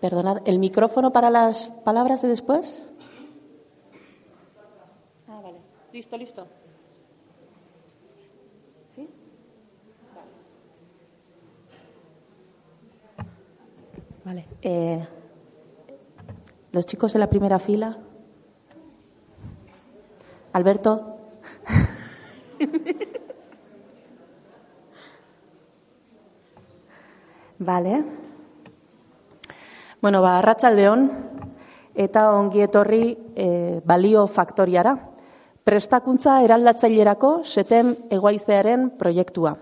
Perdonad, ¿el micrófono para las palabras de después? Ah, vale. Listo, listo. ¿Sí? Vale. Eh, los chicos de la primera fila. Alberto. Vale. Bueno, ba, arratsaldeon eta ongi etorri e, balio faktoriara. Prestakuntza eraldatzailerako setem egoaizearen proiektua.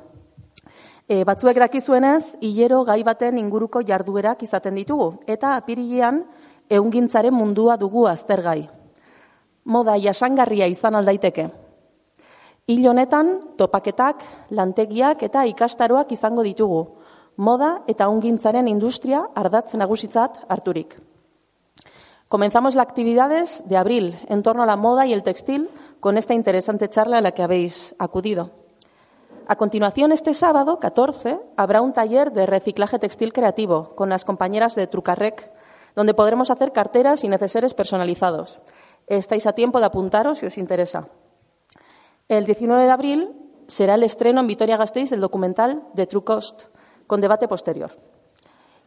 E, batzuek dakizuenez, hilero gai baten inguruko jarduerak izaten ditugu, eta apirilean eungintzaren mundua dugu aztergai. Moda jasangarria izan aldaiteke. Hil honetan, topaketak, lantegiak eta ikastaroak izango ditugu, moda eta ungintzaren industria ardatz nagusitzat harturik. Comenzamos las actividades de abril en torno a la moda y el textil con esta interesante charla a la que habéis acudido. A continuación, este sábado 14, habrá un taller de reciclaje textil creativo con las compañeras de Trucarrec, donde podremos hacer carteras y neceseres personalizados. Estáis a tiempo de apuntaros si os interesa. El 19 de abril será el estreno en Vitoria-Gasteiz del documental de True Cost, con debate posterior.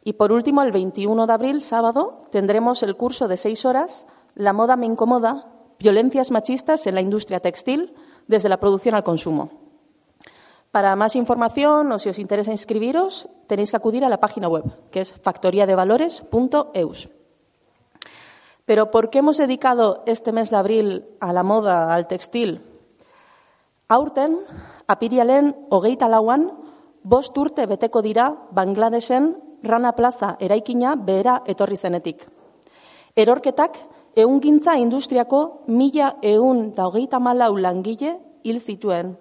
Y por último, el 21 de abril, sábado, tendremos el curso de seis horas, La moda me incomoda, violencias machistas en la industria textil, desde la producción al consumo. Para más información o si os interesa inscribiros, tenéis que acudir a la página web, que es factoriadevalores.eus. Pero ¿por qué hemos dedicado este mes de abril a la moda, al textil? Aurten, apirialen hogeita lauan, bost urte beteko dira Bangladesen Rana Plaza eraikina behera etorri zenetik. Erorketak ehungintza industriako mila ehun da hogeita malau langile hil zituen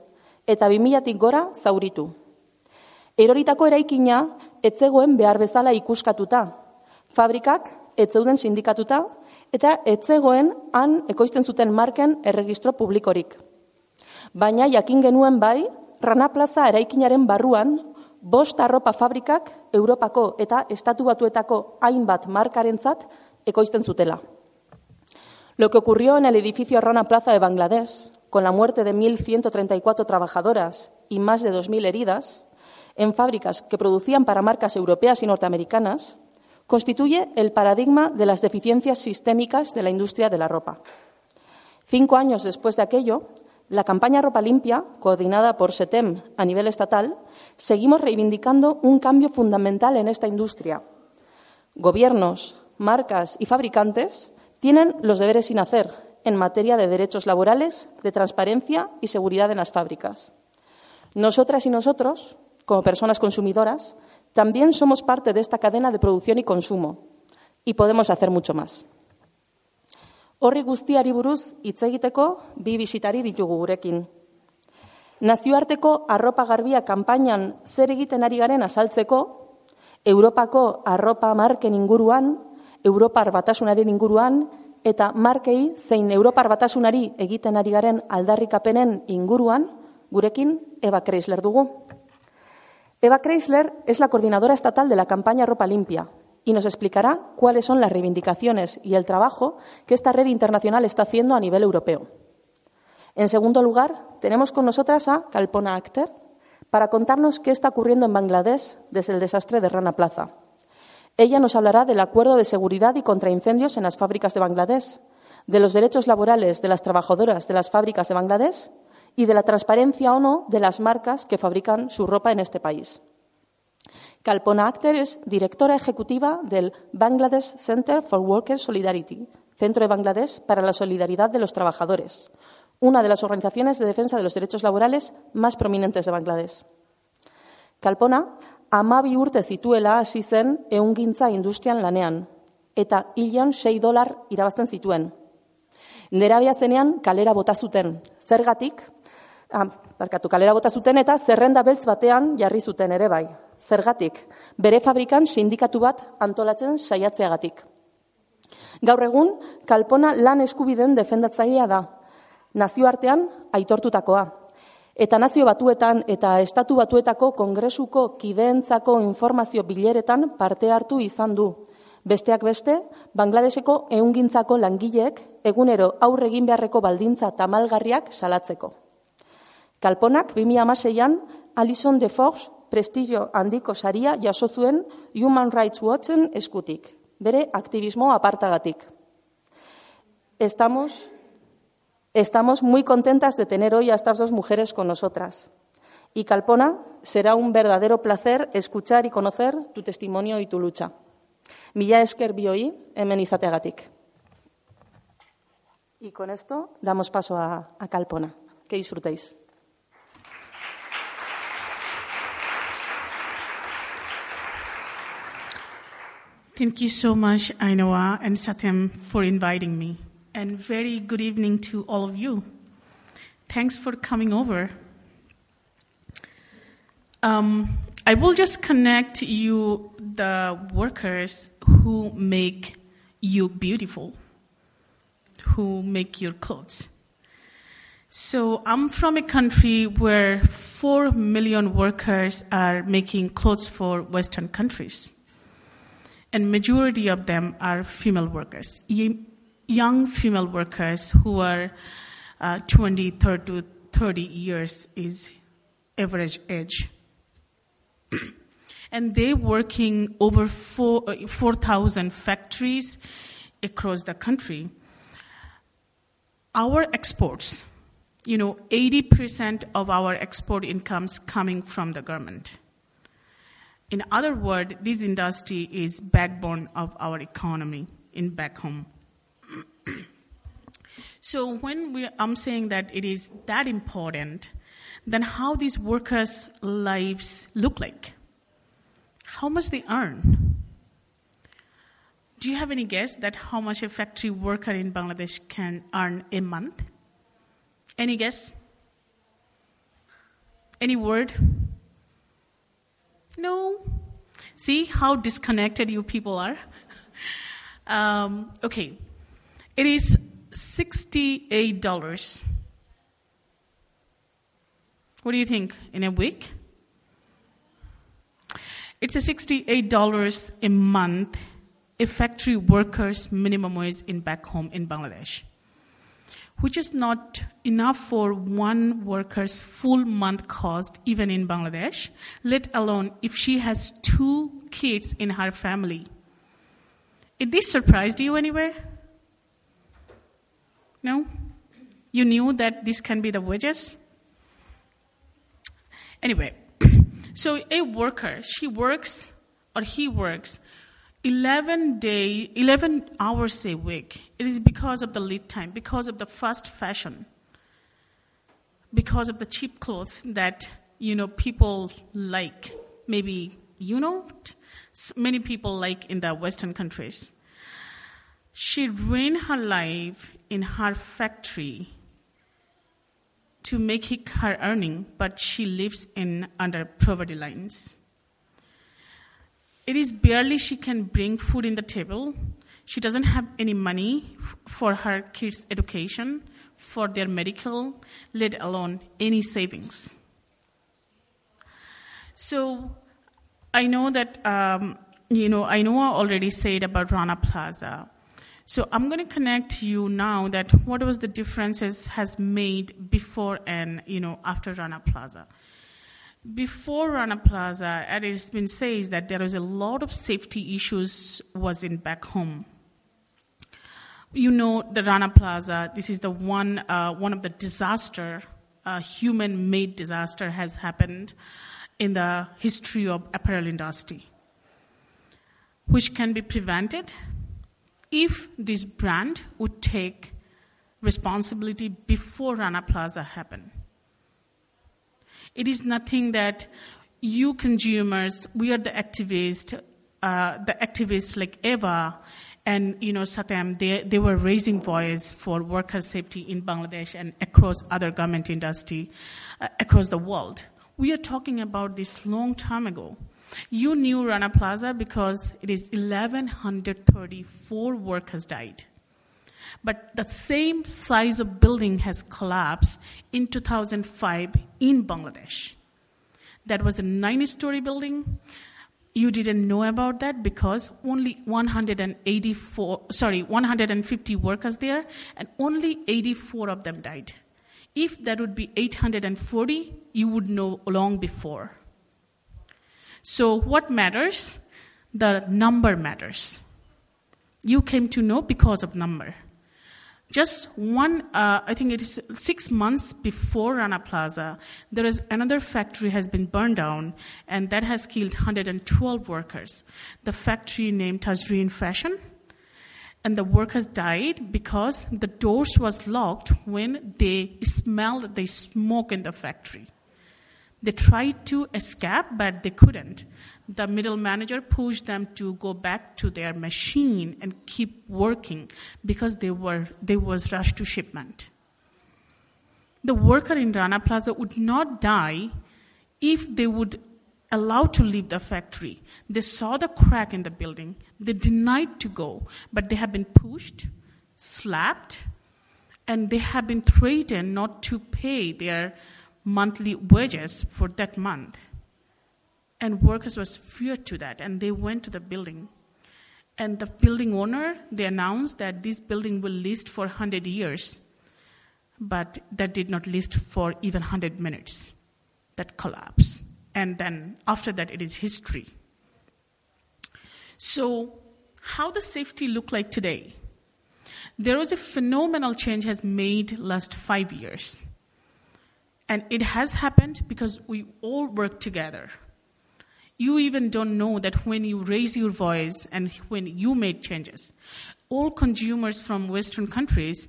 eta bi milatik gora zauritu. Eroritako eraikina etzegoen behar bezala ikuskatuta. Fabrikak etzeuden sindikatuta eta etzegoen han ekoizten zuten marken erregistro publikorik. Baina jakin genuen bai, Rana Plaza eraikinaren barruan, bost arropa fabrikak Europako eta estatu batuetako hainbat markarentzat ekoizten zutela. Lo que ocurrió en el edificio Rana Plaza de Bangladesh, con la muerte de 1.134 trabajadoras y más de 2.000 heridas, en fábricas que producían para marcas europeas y norteamericanas, constituye el paradigma de las deficiencias sistémicas de la industria de la ropa. Cinco años después de aquello, la campaña Ropa Limpia, coordinada por SETEM a nivel estatal, seguimos reivindicando un cambio fundamental en esta industria. Gobiernos, marcas y fabricantes tienen los deberes sin hacer en materia de derechos laborales, de transparencia y seguridad en las fábricas. Nosotras y nosotros, como personas consumidoras, también somos parte de esta cadena de producción y consumo y podemos hacer mucho más. Horri guztiari buruz hitz egiteko bi bisitari ditugu gurekin. Nazioarteko arropa garbia kanpainan zer egiten ari garen azaltzeko, Europako arropa marken inguruan, Europar batasunaren inguruan, eta markei zein Europar batasunari egiten ari garen aldarrikapenen inguruan, gurekin Eva Kreisler dugu. Eva Kreisler es la coordinadora estatal de la campaña Ropa Limpia, y nos explicará cuáles son las reivindicaciones y el trabajo que esta red internacional está haciendo a nivel europeo. En segundo lugar, tenemos con nosotras a Kalpona Akhter para contarnos qué está ocurriendo en Bangladesh desde el desastre de Rana Plaza. Ella nos hablará del acuerdo de seguridad y contra incendios en las fábricas de Bangladesh, de los derechos laborales de las trabajadoras de las fábricas de Bangladesh y de la transparencia o no de las marcas que fabrican su ropa en este país. Kalpona Akhter es directora ejecutiva del Bangladesh Center for Worker Solidarity, Centro de Bangladesh para la Solidaridad de los Trabajadores, una de las organizaciones de defensa de los derechos laborales más prominentes de Bangladesh. Kalpona, amabi urte zituela hasi zen eungintza industrian lanean, eta hilan sei dolar irabazten zituen. Nerabia zenean kalera bota zuten, zergatik, ah, barkatu, kalera bota zuten eta zerrenda beltz batean jarri zuten ere bai, Zergatik, bere fabrikan sindikatu bat antolatzen saiatzeagatik. Gaur egun, kalpona lan eskubiden defendatzailea da, nazioartean aitortutakoa. Eta nazio batuetan eta estatu batuetako kongresuko kideentzako informazio bileretan parte hartu izan du. Besteak beste, Bangladeseko eungintzako langileek egunero aurre egin beharreko baldintza tamalgarriak salatzeko. Kalponak 2016an Alison de Fox prestigio handiko saria jaso zuen Human Rights Watchen eskutik, bere aktivismo apartagatik. Estamos Estamos muy contentas de tener hoy a estas dos mujeres con nosotras. Y Calpona, será un verdadero placer escuchar y conocer tu testimonio y tu lucha. Mila esker bioi, hemen izateagatik. Y con esto damos paso a Calpona. Que disfrutéis. Thank you so much, Ainoa and Satyam, for inviting me. and very good evening to all of you. Thanks for coming over. Um, I will just connect you, the workers who make you beautiful, who make your clothes. So I'm from a country where 4 million workers are making clothes for Western countries. And majority of them are female workers young female workers who are uh, 20, 30 to 30 years is average age. and they working over 4,000 uh, 4, factories across the country. Our exports, you know, 80% of our export incomes coming from the government. In other words, this industry is backbone of our economy in back home. so when we, I'm saying that it is that important, then how these workers' lives look like? How much they earn? Do you have any guess that how much a factory worker in Bangladesh can earn a month? Any guess? Any word? No. See how disconnected you people are? um, okay, it is $68. What do you think? In a week? It's a $68 a month a factory worker's minimum wage in back home in Bangladesh, which is not enough for one worker's full month cost even in Bangladesh, let alone if she has two kids in her family. Did this surprised you anywhere? No? You knew that this can be the wages? Anyway, so a worker, she works or he works 11 day 11 hours a week it is because of the lead time because of the fast fashion because of the cheap clothes that you know people like maybe you know many people like in the western countries she ruined her life in her factory to make her earning, but she lives in under poverty lines. It is barely she can bring food in the table. She doesn't have any money for her kids' education, for their medical, let alone any savings. So I know that, um, you know, I know I already said about Rana Plaza. So I'm going to connect you now that what was the differences has made before and you know after Rana Plaza. Before Rana Plaza, it has been said that there was a lot of safety issues was in back home. You know the Rana Plaza. This is the one uh, one of the disaster, uh, human-made disaster has happened in the history of apparel industry, which can be prevented if this brand would take responsibility before Rana Plaza happened. It is nothing that you consumers, we are the activists, uh, the activists like Eva and you know Satyam, they, they were raising voice for worker safety in Bangladesh and across other government industry uh, across the world. We are talking about this long time ago. You knew Rana Plaza because it is 1,134 workers died. But the same size of building has collapsed in 2005 in Bangladesh. That was a nine story building. You didn't know about that because only 184, sorry, 150 workers there, and only 84 of them died. If that would be 840, you would know long before. So, what matters? The number matters. You came to know because of number. Just one, uh, I think it is six months before Rana Plaza, there is another factory has been burned down, and that has killed 112 workers. The factory named Tajreen Fashion, and the workers died because the doors was locked when they smelled the smoke in the factory. They tried to escape, but they couldn't. The middle manager pushed them to go back to their machine and keep working because they were they was rushed to shipment. The worker in Rana Plaza would not die if they would allow to leave the factory. They saw the crack in the building. They denied to go, but they have been pushed, slapped, and they have been threatened not to pay their monthly wages for that month. And workers was feared to that, and they went to the building. And the building owner, they announced that this building will list for 100 years, but that did not list for even 100 minutes. That collapse And then after that, it is history. So, how does safety look like today? There was a phenomenal change has made last five years. And it has happened because we all work together. You even don't know that when you raise your voice and when you made changes, all consumers from Western countries,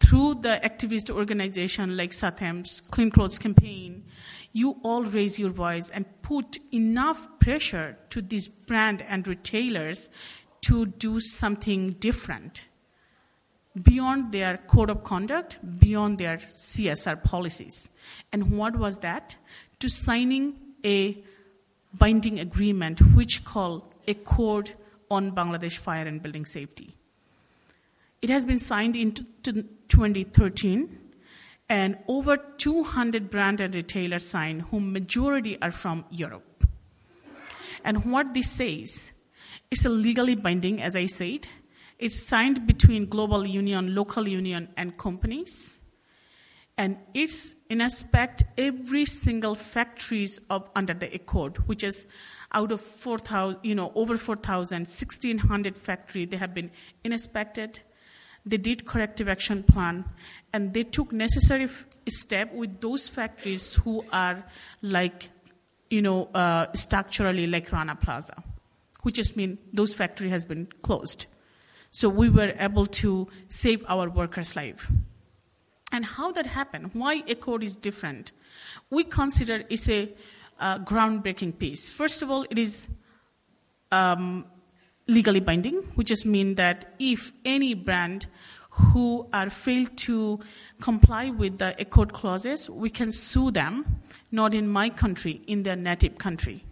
through the activist organization like SATEM's Clean Clothes Campaign, you all raise your voice and put enough pressure to these brand and retailers to do something different beyond their code of conduct, beyond their CSR policies. And what was that? To signing a binding agreement which called Accord on Bangladesh Fire and Building Safety. It has been signed in 2013 and over 200 brand and retailers signed whom majority are from Europe. And what this says, it's a legally binding as I said, it's signed between global union, local union, and companies. And it's in aspect every single factories of under the accord, which is out of 4,000, you know, over 4,000, 1,600 factory, they have been inspected. They did corrective action plan, and they took necessary f- step with those factories who are like, you know, uh, structurally like Rana Plaza, which just mean those factory has been closed. So we were able to save our workers' life. And how that happened, why Accord is different, we consider it's a uh, groundbreaking piece. First of all, it is um, legally binding, which just means that if any brand who are failed to comply with the Accord clauses, we can sue them, not in my country, in their native country.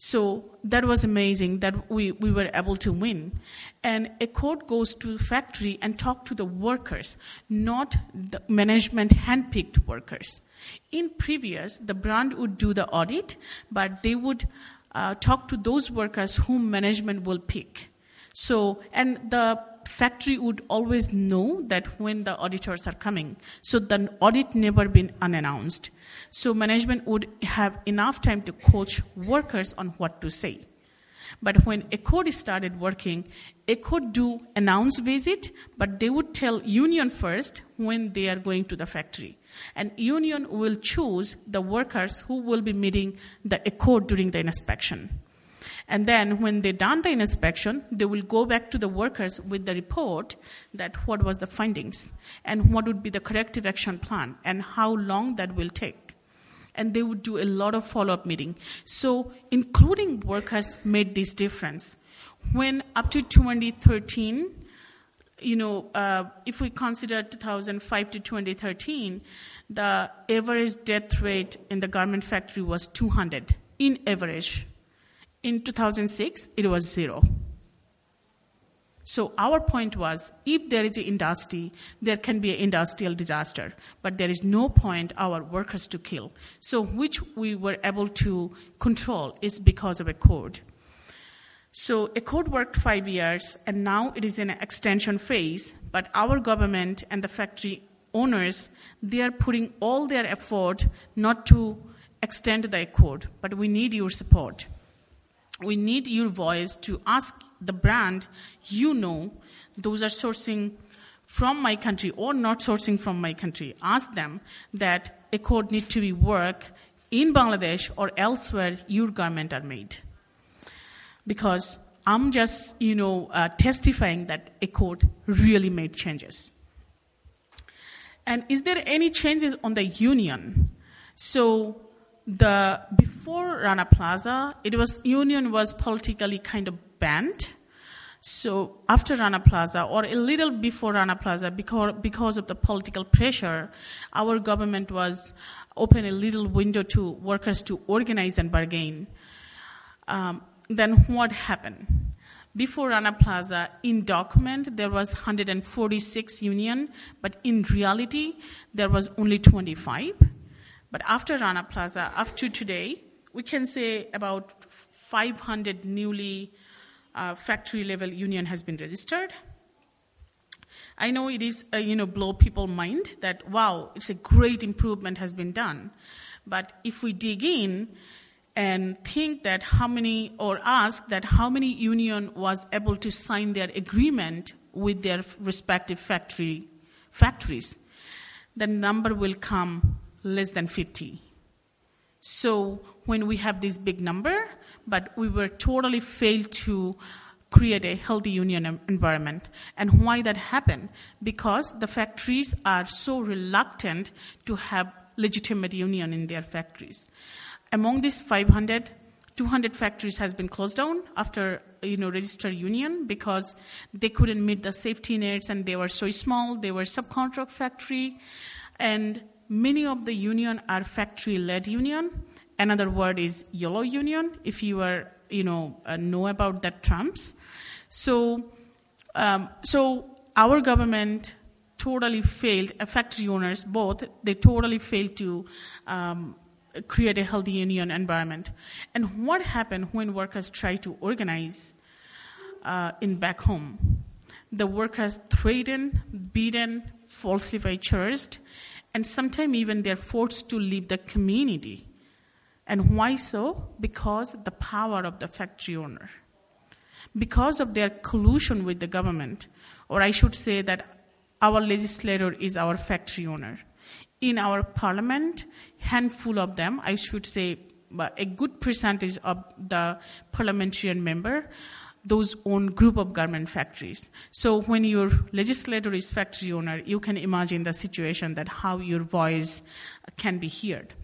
So that was amazing that we, we were able to win. And a court goes to the factory and talk to the workers, not the management handpicked workers. In previous, the brand would do the audit, but they would uh, talk to those workers whom management will pick. So, and the factory would always know that when the auditors are coming. So the audit never been unannounced. So management would have enough time to coach workers on what to say. But when Accord started working, Accord do announce visit, but they would tell union first when they are going to the factory. And union will choose the workers who will be meeting the Accord during the inspection. And then when they done the inspection, they will go back to the workers with the report that what was the findings and what would be the corrective action plan and how long that will take. And they would do a lot of follow-up meeting. So including workers made this difference. When up to 2013, you know, uh, if we consider 2005 to 2013, the average death rate in the garment factory was 200 in average in 2006, it was zero. So our point was, if there is an industry, there can be an industrial disaster, but there is no point our workers to kill. So which we were able to control is because of a code. So a code worked five years, and now it is in an extension phase. But our government and the factory owners, they are putting all their effort not to extend the code, but we need your support. We need your voice to ask the brand you know, those are sourcing from my country or not sourcing from my country. Ask them that Accord need to be work in Bangladesh or elsewhere your garment are made. Because I'm just, you know, uh, testifying that Accord really made changes. And is there any changes on the union? So the before Rana Plaza, it was union was politically kind of banned. So after Rana Plaza, or a little before Rana Plaza, because, because of the political pressure, our government was open a little window to workers to organize and bargain. Um, then what happened? Before Rana Plaza, in document there was 146 union, but in reality there was only 25. But after Rana Plaza, up to today, we can say about 500 newly uh, factory level union has been registered. I know it is, uh, you know, blow people mind that wow, it's a great improvement has been done. But if we dig in and think that how many, or ask that how many union was able to sign their agreement with their respective factory factories, the number will come less than 50. So when we have this big number, but we were totally failed to create a healthy union environment. And why that happened? Because the factories are so reluctant to have legitimate union in their factories. Among these 500, 200 factories has been closed down after you know registered union because they couldn't meet the safety nets and they were so small. They were subcontract factory, and many of the union are factory-led union. Another word is yellow union. If you are you know uh, know about that terms, so um, so our government totally failed. Uh, factory owners both they totally failed to. Um, create a healthy union environment. And what happened when workers try to organize uh, in back home? The workers threatened, beaten, falsified, charged, and sometimes even they're forced to leave the community. And why so? Because the power of the factory owner. Because of their collusion with the government, or I should say that our legislator is our factory owner in our parliament, handful of them, I should say a good percentage of the parliamentarian member, those own group of garment factories. So when your legislator is factory owner, you can imagine the situation that how your voice can be heard.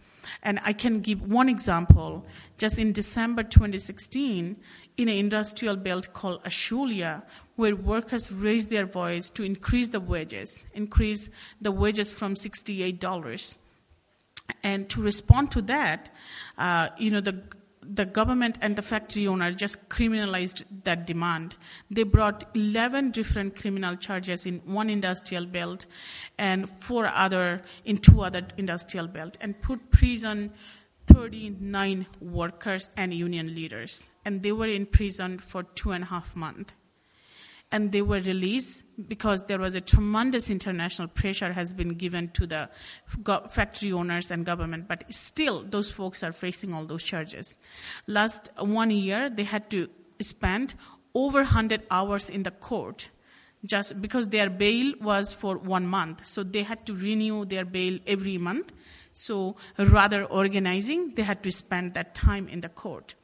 And I can give one example. Just in December 2016, in an industrial belt called Ashulia, where workers raised their voice to increase the wages, increase the wages from $68. And to respond to that, uh, you know, the the government and the factory owner just criminalized that demand. They brought 11 different criminal charges in one industrial belt and four other in two other industrial belt and put prison 39 workers and union leaders. And they were in prison for two and a half months and they were released because there was a tremendous international pressure has been given to the factory owners and government but still those folks are facing all those charges. Last one year they had to spend over 100 hours in the court just because their bail was for one month. So they had to renew their bail every month. So rather organizing they had to spend that time in the court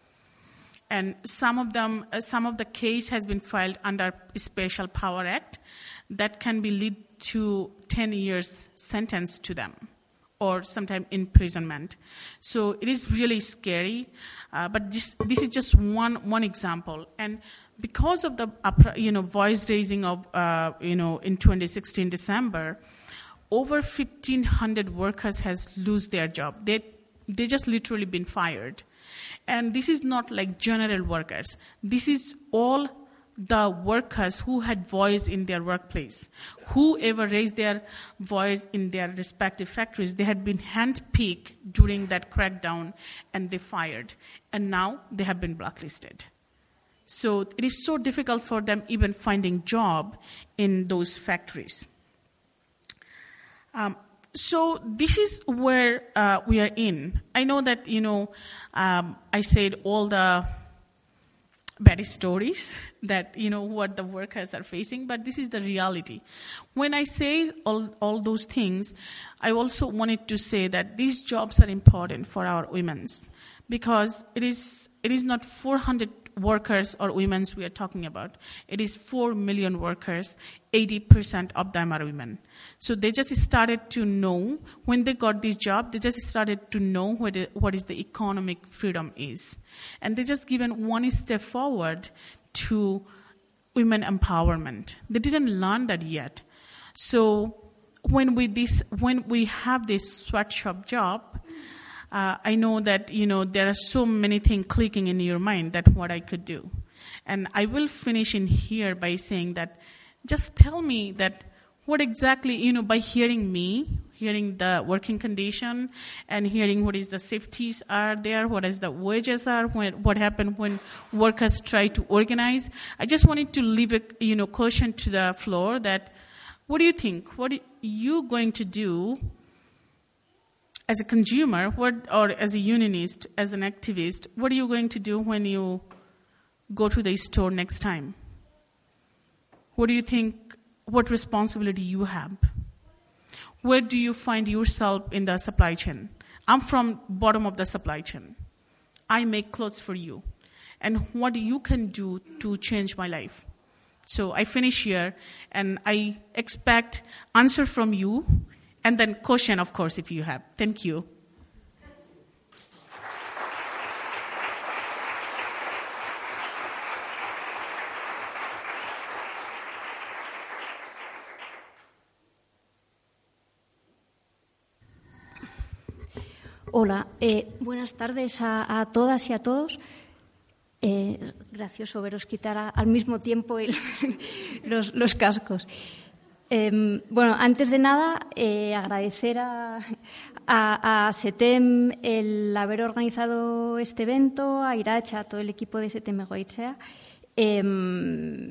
and some of them, uh, some of the case has been filed under Special Power Act that can be lead to 10 years sentence to them or sometimes imprisonment. So it is really scary, uh, but this, this is just one, one example. And because of the you know, voice raising of uh, you know, in 2016 December, over 1,500 workers has lose their job. They, they just literally been fired. And this is not like general workers. This is all the workers who had voice in their workplace. Whoever raised their voice in their respective factories, they had been handpicked during that crackdown and they fired. And now they have been blacklisted. So it is so difficult for them even finding job in those factories. Um, so this is where uh, we are in. I know that you know um, I said all the bad stories that you know what the workers are facing, but this is the reality. When I say all all those things, I also wanted to say that these jobs are important for our women's because it is it is not 400 workers or women we are talking about. It is 4 million workers, 80% of them are women. So they just started to know, when they got this job, they just started to know what, it, what is the economic freedom is. And they just given one step forward to women empowerment. They didn't learn that yet. So when we, this, when we have this sweatshop job, uh, I know that you know there are so many things clicking in your mind that what I could do, and I will finish in here by saying that just tell me that what exactly you know by hearing me hearing the working condition and hearing what is the safeties are there what is the wages are when, what happened when workers try to organize i just wanted to leave a you know question to the floor that what do you think? What are you going to do as a consumer, what, or as a unionist, as an activist, what are you going to do when you go to the store next time? What do you think, what responsibility you have? Where do you find yourself in the supply chain? I'm from bottom of the supply chain. I make clothes for you. And what you can do to change my life? So I finish here and I expect answer from you and then question, of course, if you have. Thank you. Hola, eh, buenas tardes a, a, todas y a todos. Eh, gracioso veros quitar a, al mismo tiempo el, los, los, cascos. Eh, bueno, antes de nada, eh, agradecer a, SETEM el haber organizado este evento, a Iracha, a todo el equipo de SETEM Egoitzea. Eh,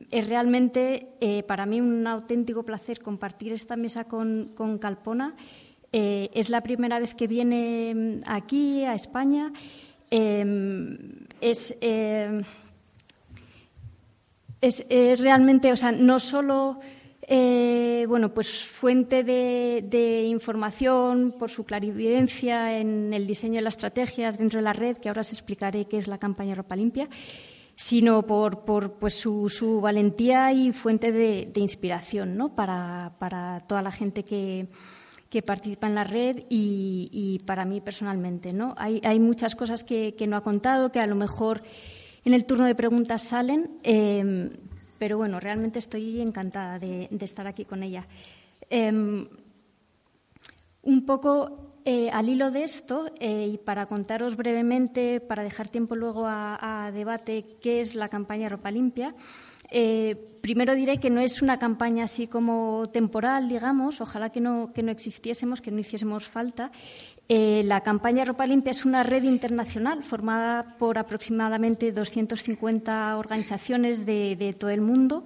es realmente eh, para mí un auténtico placer compartir esta mesa con, Calpona. Eh, es la primera vez que viene aquí, a España. Es, es, es, realmente, o sea, no solo eh, bueno, pues fuente de, información por su clarividencia en el diseño de las estrategias dentro de la red, que ahora os explicaré qué es la campaña Ropa Limpia, sino por, por pues su, su, valentía y fuente de, inspiración ¿no? para, toda la gente que, participa en la red y, para mí personalmente. ¿no? Hay, muchas cosas que, que, no ha contado, que a lo mejor en el turno de preguntas salen. Eh, pero bueno, realmente estoy encantada de, estar aquí con ella. Eh, un poco eh, al hilo de esto, eh, y para contaros brevemente, para dejar tiempo luego a, a debate, qué es la campaña Ropa Limpia, eh, primero diré que no es una campaña así como temporal, digamos, ojalá que no, que no existiésemos, que no hiciésemos falta. Eh, la campaña Ropa Limpia es una red internacional formada por aproximadamente 250 organizaciones de, todo el mundo.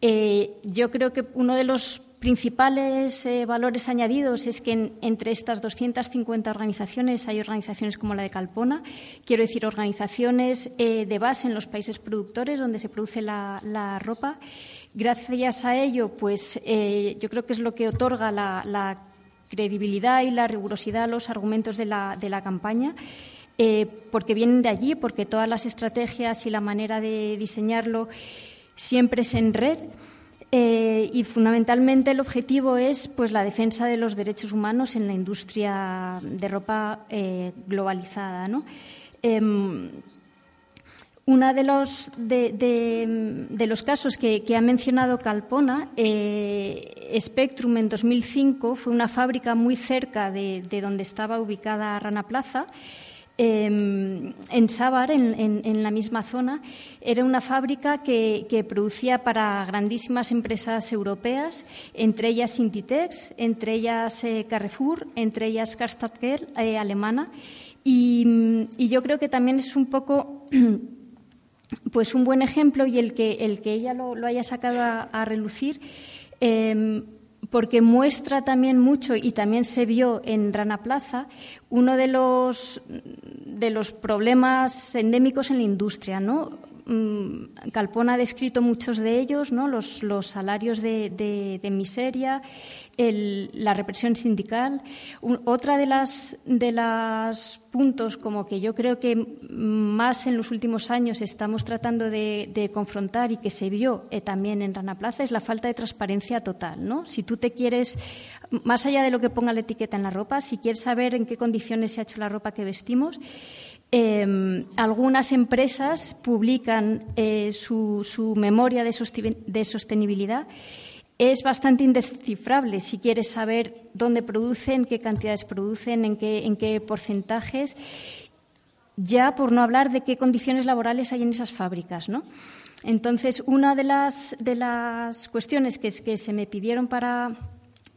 Eh, yo creo que uno de los principales eh, valores añadidos es que en, entre estas 250 organizaciones hay organizaciones como la de Calpona, quiero decir organizaciones de base en los países productores donde se produce la, ropa. Gracias a ello, pues yo creo que es lo que otorga la, la credibilidad y la rigurosidad a los argumentos de la, de la campaña. Eh, porque vienen de allí, porque todas las estrategias y la manera de diseñarlo siempre es en red. Eh, y fundamentalmente el objetivo es pues, la defensa de los derechos humanos en la industria de ropa eh, globalizada. ¿no? Uno de los, de, de, los casos que, que, ha mencionado Calpona, eh, Spectrum en 2005 fue una fábrica muy cerca de, de donde estaba ubicada Rana Plaza. Em, en Sábar, en, la misma zona, era una fábrica que, producía para grandísimas empresas europeas, entre ellas Inditex, entre ellas eh, Carrefour, entre ellas Karstadt eh, alemana. Y, yo creo que también es un poco pues un buen ejemplo y el que, el que ella lo, haya sacado a, relucir. Em, porque muestra también mucho y también se vio en Rana Plaza uno de los, de los problemas endémicos en la industria, ¿no? Mm, Calpona ha descrito muchos de ellos, ¿no? los, salarios de, miseria, la represión sindical. otra de las de los puntos como que yo creo que más en los últimos años estamos tratando de, confrontar y que se vio eh, también en Rana Plaza es la falta de transparencia total. ¿no? Si tú te quieres, más allá de lo que ponga la etiqueta en la ropa, si quieres saber en qué condiciones se ha hecho la ropa que vestimos, Em, algunas empresas publican eh, su, memoria de, sostenibilidad. Es bastante indescifrable si quieres saber dónde producen, qué cantidades producen, en qué, porcentajes, ya por no hablar de qué condiciones laborales hay en esas fábricas. Entonces, una de las, de las cuestiones que, que se me pidieron para,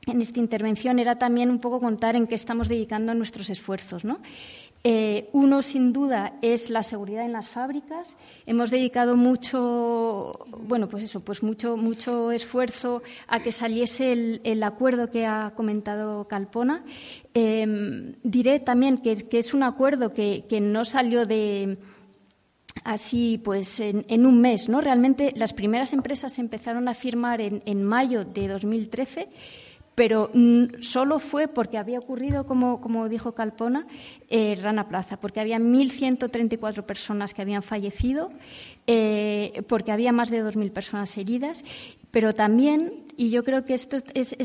en esta intervención era también un poco contar en qué estamos dedicando nuestros esfuerzos. ¿no? Eh, uno, sin duda, es la seguridad en las fábricas. Hemos dedicado mucho, bueno, pues eso, pues mucho, mucho esfuerzo a que saliese el, acuerdo que ha comentado Calpona. Em, diré también que, es un acuerdo que, no salió de así pues en, un mes, ¿no? Realmente las primeras empresas empezaron a firmar en, en mayo de 2013 pero mm, solo fue porque había ocurrido, como, dijo Calpona, eh, Rana Plaza, porque había 1.134 personas que habían fallecido, eh, porque había más de 2.000 personas heridas, pero también, y yo creo que esto es,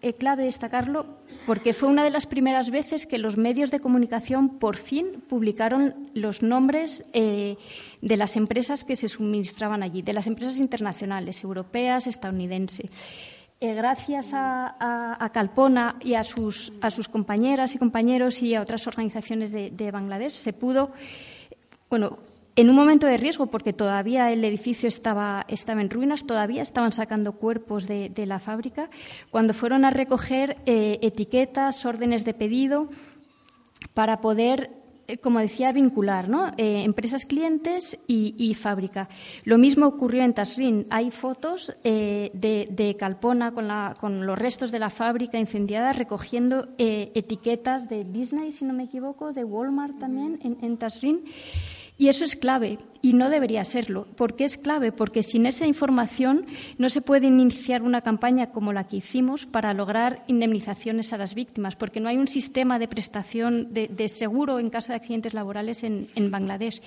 eh, clave destacarlo, porque fue una de las primeras veces que los medios de comunicación por fin publicaron los nombres de las empresas que se suministraban allí, de las empresas internacionales, europeas, estadounidenses. Eh, gracias a, Calpona y a sus, a sus compañeras y compañeros y a otras organizaciones de, Bangladesh, se pudo, bueno, en un momento de riesgo, porque todavía el edificio estaba, estaba en ruinas, todavía estaban sacando cuerpos de, la fábrica, cuando fueron a recoger eh, etiquetas, órdenes de pedido, para poder como decía, vincular ¿no? Eh, empresas clientes y, fábrica. Lo mismo ocurrió en Tasrin. Hay fotos eh, de, Calpona con, los restos de la fábrica incendiada recogiendo etiquetas de Disney, si no me equivoco, de Walmart también en, en Tasrin. Y eso es clave y no debería serlo. ¿Por qué es clave? Porque sin esa información no se puede iniciar una campaña como la que hicimos para lograr indemnizaciones a las víctimas, porque no hay un sistema de prestación de, seguro en caso de accidentes laborales en, Bangladesh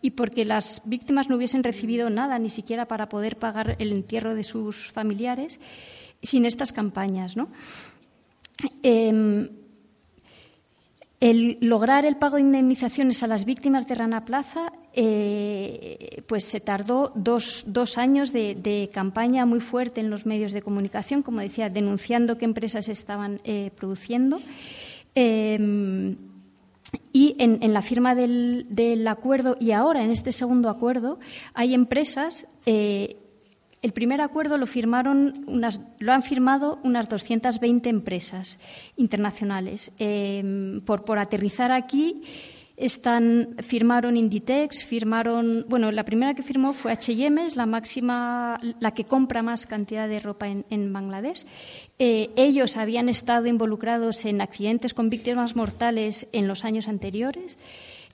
y porque las víctimas no hubiesen recibido nada, ni siquiera para poder pagar el entierro de sus familiares, sin estas campañas. ¿no? Em, el lograr el pago de indemnizaciones a las víctimas de Rana Plaza, eh, pues se tardó dos, años de, campaña muy fuerte en los medios de comunicación, como decía, denunciando qué empresas estaban eh, produciendo. Eh, y en, la firma del, acuerdo y ahora en este segundo acuerdo hay empresas el primer acuerdo lo, firmaron lo han firmado unas 220 empresas internacionales. Em, por, por aterrizar aquí, están, firmaron Inditex, firmaron, bueno, la primera que firmó fue H&M, la máxima, la que compra más cantidad de ropa en, Bangladesh. Eh, ellos habían estado involucrados en accidentes con víctimas mortales en los años anteriores.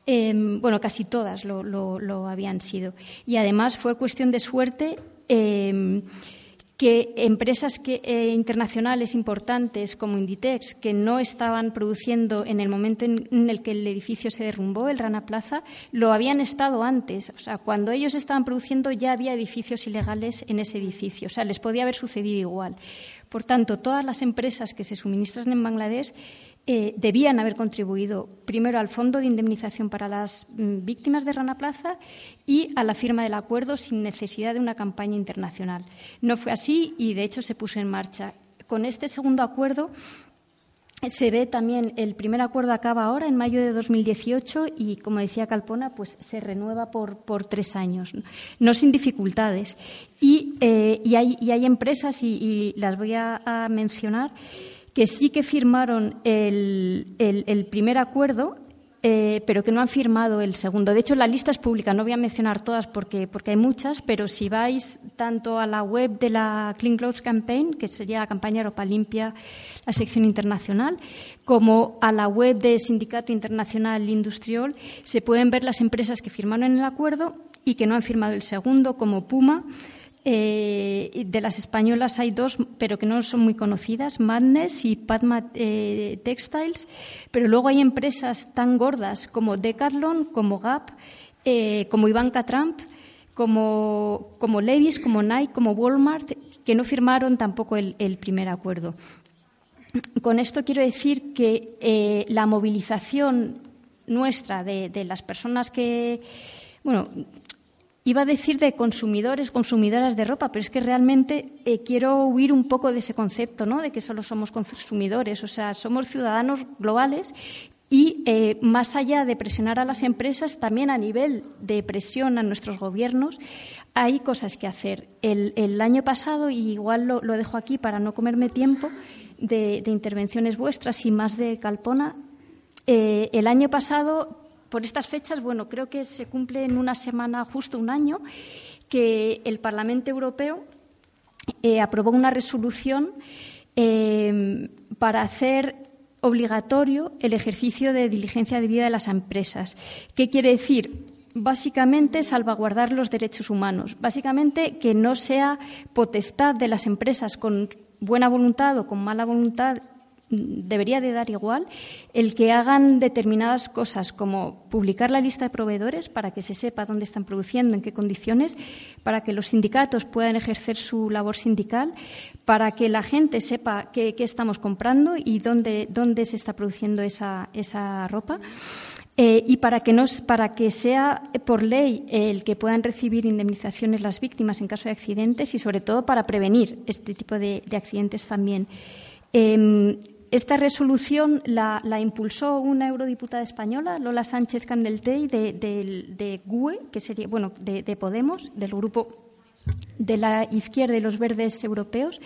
Em, bueno, casi todas lo, lo, habían sido. Y además fue cuestión de suerte Em, que empresas eh, internacionales importantes como Inditex, que no estaban produciendo en el momento en, el que el edificio se derrumbó, el Rana Plaza, lo habían estado antes. O sea, cuando ellos estaban produciendo ya había edificios ilegales en ese edificio. O sea, les podía haber sucedido igual. Por tanto, todas las empresas que se suministran en Bangladesh eh, debían haber contribuido primero al Fondo de Indemnización para las mm, Víctimas de Rana Plaza y a la firma del acuerdo sin necesidad de una campaña internacional. No fue así y, de hecho, se puso en marcha. Con este segundo acuerdo se ve también, el primer acuerdo acaba ahora, en mayo de 2018, y como decía Calpona, pues se renueva por, por tres años, no sin dificultades. Y, eh, y, hay, y hay, empresas, y, las voy a, mencionar, que sí que firmaron el, el, primer acuerdo eh, pero que no han firmado el segundo. De hecho, la lista es pública, no voy a mencionar todas porque, porque hay muchas, pero si vais tanto a la web de la Clean Clothes Campaign, que sería la campaña Europa Limpia, la sección internacional, como a la web del Sindicato Internacional Industrial, se pueden ver las empresas que firmaron el acuerdo y que no han firmado el segundo, como Puma, eh, de las españolas hay dos, pero que no son muy conocidas, Madness y Padma eh, Textiles, pero luego hay empresas tan gordas como Decathlon, como Gap, eh, como Ivanka Trump, como, como Levis, como Nike, como Walmart, que no firmaron tampoco el, primer acuerdo. Con esto quiero decir que la movilización nuestra de, de las personas que, bueno, Iba a decir de consumidores, consumidoras de ropa, pero es que realmente eh, quiero huir un poco de ese concepto, ¿no? De que solo somos consumidores, o sea, somos ciudadanos globales y eh, más allá de presionar a las empresas, también a nivel de presión a nuestros gobiernos, hay cosas que hacer. El, año pasado, y igual lo, dejo aquí para no comerme tiempo de, intervenciones vuestras y más de Calpona, eh, el año pasado por estas fechas, bueno, creo que se cumple en una semana, justo un año, que el Parlamento Europeo eh, aprobó una resolución eh, para hacer obligatorio el ejercicio de diligencia de vida de las empresas. ¿Qué quiere decir? Básicamente, salvaguardar los derechos humanos. Básicamente, que no sea potestad de las empresas con buena voluntad o con mala voluntad debería de dar igual el que hagan determinadas cosas como publicar la lista de proveedores para que se sepa dónde están produciendo, en qué condiciones, para que los sindicatos puedan ejercer su labor sindical, para que la gente sepa qué, estamos comprando y dónde, dónde se está produciendo esa, esa ropa. Eh, y para que, para que sea por ley el que puedan recibir indemnizaciones las víctimas en caso de accidentes y, sobre todo, para prevenir este tipo de, accidentes también. Em, esta resolución la, impulsó una eurodiputada española, Lola Sánchez Candeltey, de, de, GUE, que sería, bueno, de, Podemos, del grupo de la izquierda y los verdes europeos,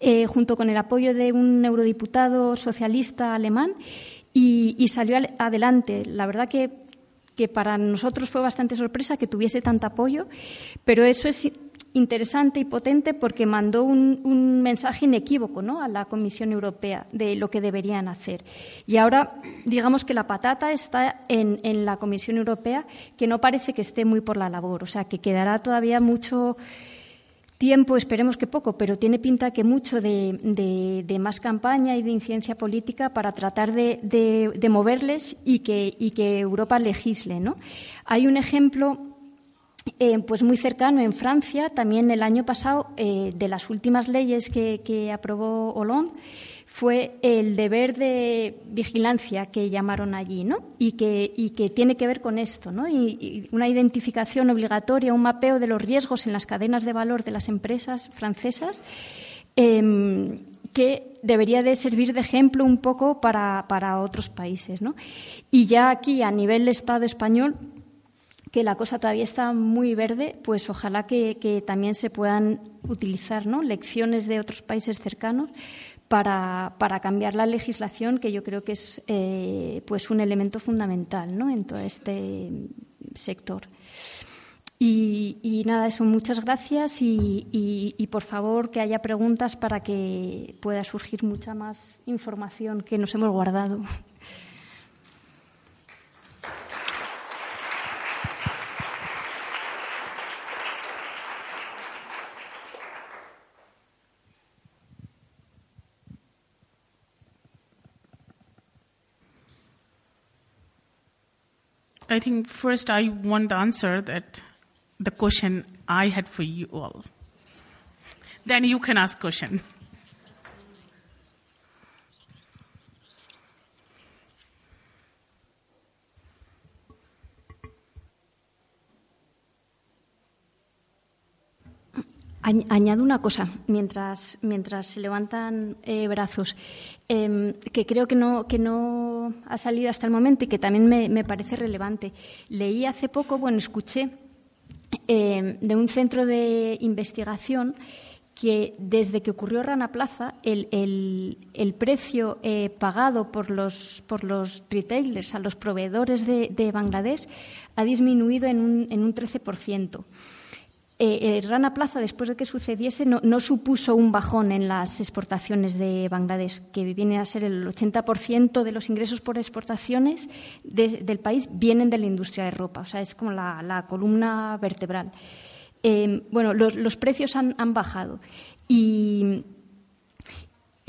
eh, junto con el apoyo de un eurodiputado socialista alemán, y, salió adelante. La verdad que, que para nosotros fue bastante sorpresa que tuviese tanto apoyo, pero eso es interesante y potente porque mandó un, mensaje inequívoco ¿no? a la Comisión Europea de lo que deberían hacer. Y ahora, digamos que la patata está en, la Comisión Europea, que no parece que esté muy por la labor. O sea, que quedará todavía mucho tiempo, esperemos que poco, pero tiene pinta que mucho de, más campaña y de incidencia política para tratar de, moverles y que, y que Europa legisle. ¿no? Hay un ejemplo eh, pues muy cercano en Francia, también el año pasado, eh, de las últimas leyes que, aprobó Hollande, fue el deber de vigilancia que llamaron allí, ¿no? Y que, y que tiene que ver con esto, ¿no? Y, una identificación obligatoria, un mapeo de los riesgos en las cadenas de valor de las empresas francesas, em, que debería de servir de ejemplo un poco para, para otros países, ¿no? Y ya aquí, a nivel Estado español, que la cosa todavía está muy verde, pues ojalá que, también se puedan utilizar ¿no? lecciones de otros países cercanos para, cambiar la legislación, que yo creo que es eh, pues un elemento fundamental ¿no? en todo este sector. Y, nada, eso, muchas gracias y, y, por favor que haya preguntas para que pueda surgir mucha más información que nos hemos guardado. I think first I want to answer that the question I had for you all. Then you can ask question. Añado una cosa mientras, mientras se levantan eh, brazos, em, que creo que no, que no ha salido hasta el momento y que también me, parece relevante. Leí hace poco, bueno, escuché em, de un centro de investigación que desde que ocurrió Rana Plaza, el, el, precio eh, pagado por los, por los retailers, a los proveedores de, de Bangladesh, ha disminuido en un, en un 13%. Eh, eh, Rana Plaza, después de que sucediese, no, supuso un bajón en las exportaciones de Bangladesh, que viene a ser el 80% de los ingresos por exportaciones del país vienen de la industria de ropa. O sea, es como la, columna vertebral. Eh, bueno, los, precios han, han bajado. Y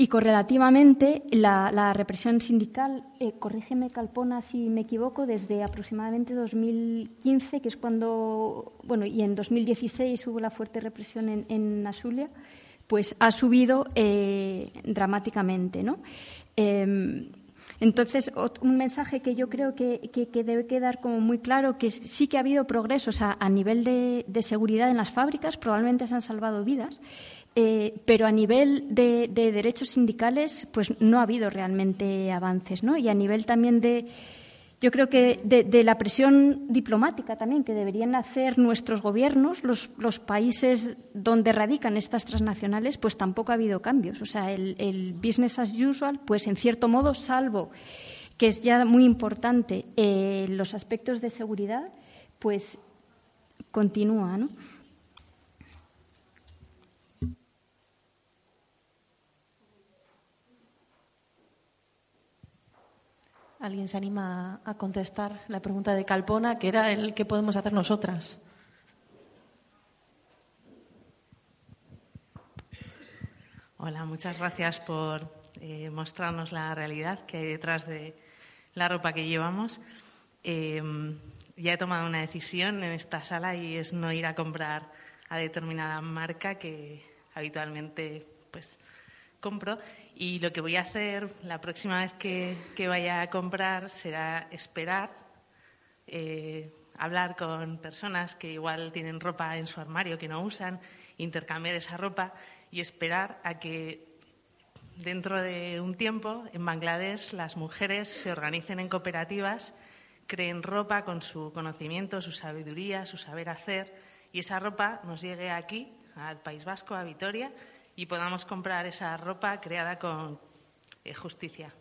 y correlativamente, la, represión sindical, eh, corrígeme Calpona si me equivoco, desde aproximadamente 2015, que es cuando, bueno, y en 2016 hubo la fuerte represión en, en Asulia, pues ha subido eh, dramáticamente, ¿no? Em, entonces, un mensaje que yo creo que, debe quedar como muy claro, que sí que ha habido progresos a, nivel de, de, seguridad en las fábricas, probablemente se han salvado vidas, eh, pero a nivel de, derechos sindicales, pues no ha habido realmente avances, ¿no? Y a nivel también de, yo creo que de, la presión diplomática también que deberían hacer nuestros gobiernos, los, países donde radican estas transnacionales, pues tampoco ha habido cambios. O sea, el, business as usual, pues en cierto modo, salvo que es ya muy importante eh, los aspectos de seguridad, pues continúa, ¿no? ¿Alguien se anima a contestar la pregunta de Calpona, que era el que podemos hacer nosotras? Hola, muchas gracias por eh, mostrarnos la realidad que hay detrás de la ropa que llevamos. Eh, ya he tomado una decisión en esta sala y es no ir a comprar a determinada marca que habitualmente pues compro y lo que voy a hacer la próxima vez que, vaya a comprar será esperar, eh, hablar con personas que igual tienen ropa en su armario que no usan, intercambiar esa ropa y esperar a que dentro de un tiempo en Bangladesh las mujeres se organicen en cooperativas, creen ropa con su conocimiento, su sabiduría, su saber hacer y esa ropa nos llegue aquí, al País Vasco, a Vitoria y podamos comprar esa ropa creada con eh, justicia.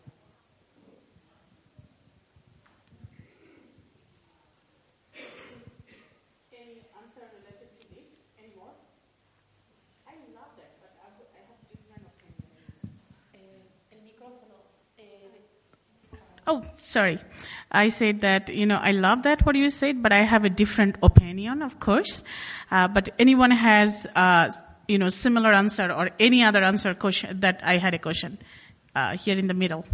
Oh, sorry. I said that, you know, I love that what you said, but I have a different opinion, of course. Uh, but anyone has uh, you know, similar answer or any other answer question that I had a question uh, here in the middle.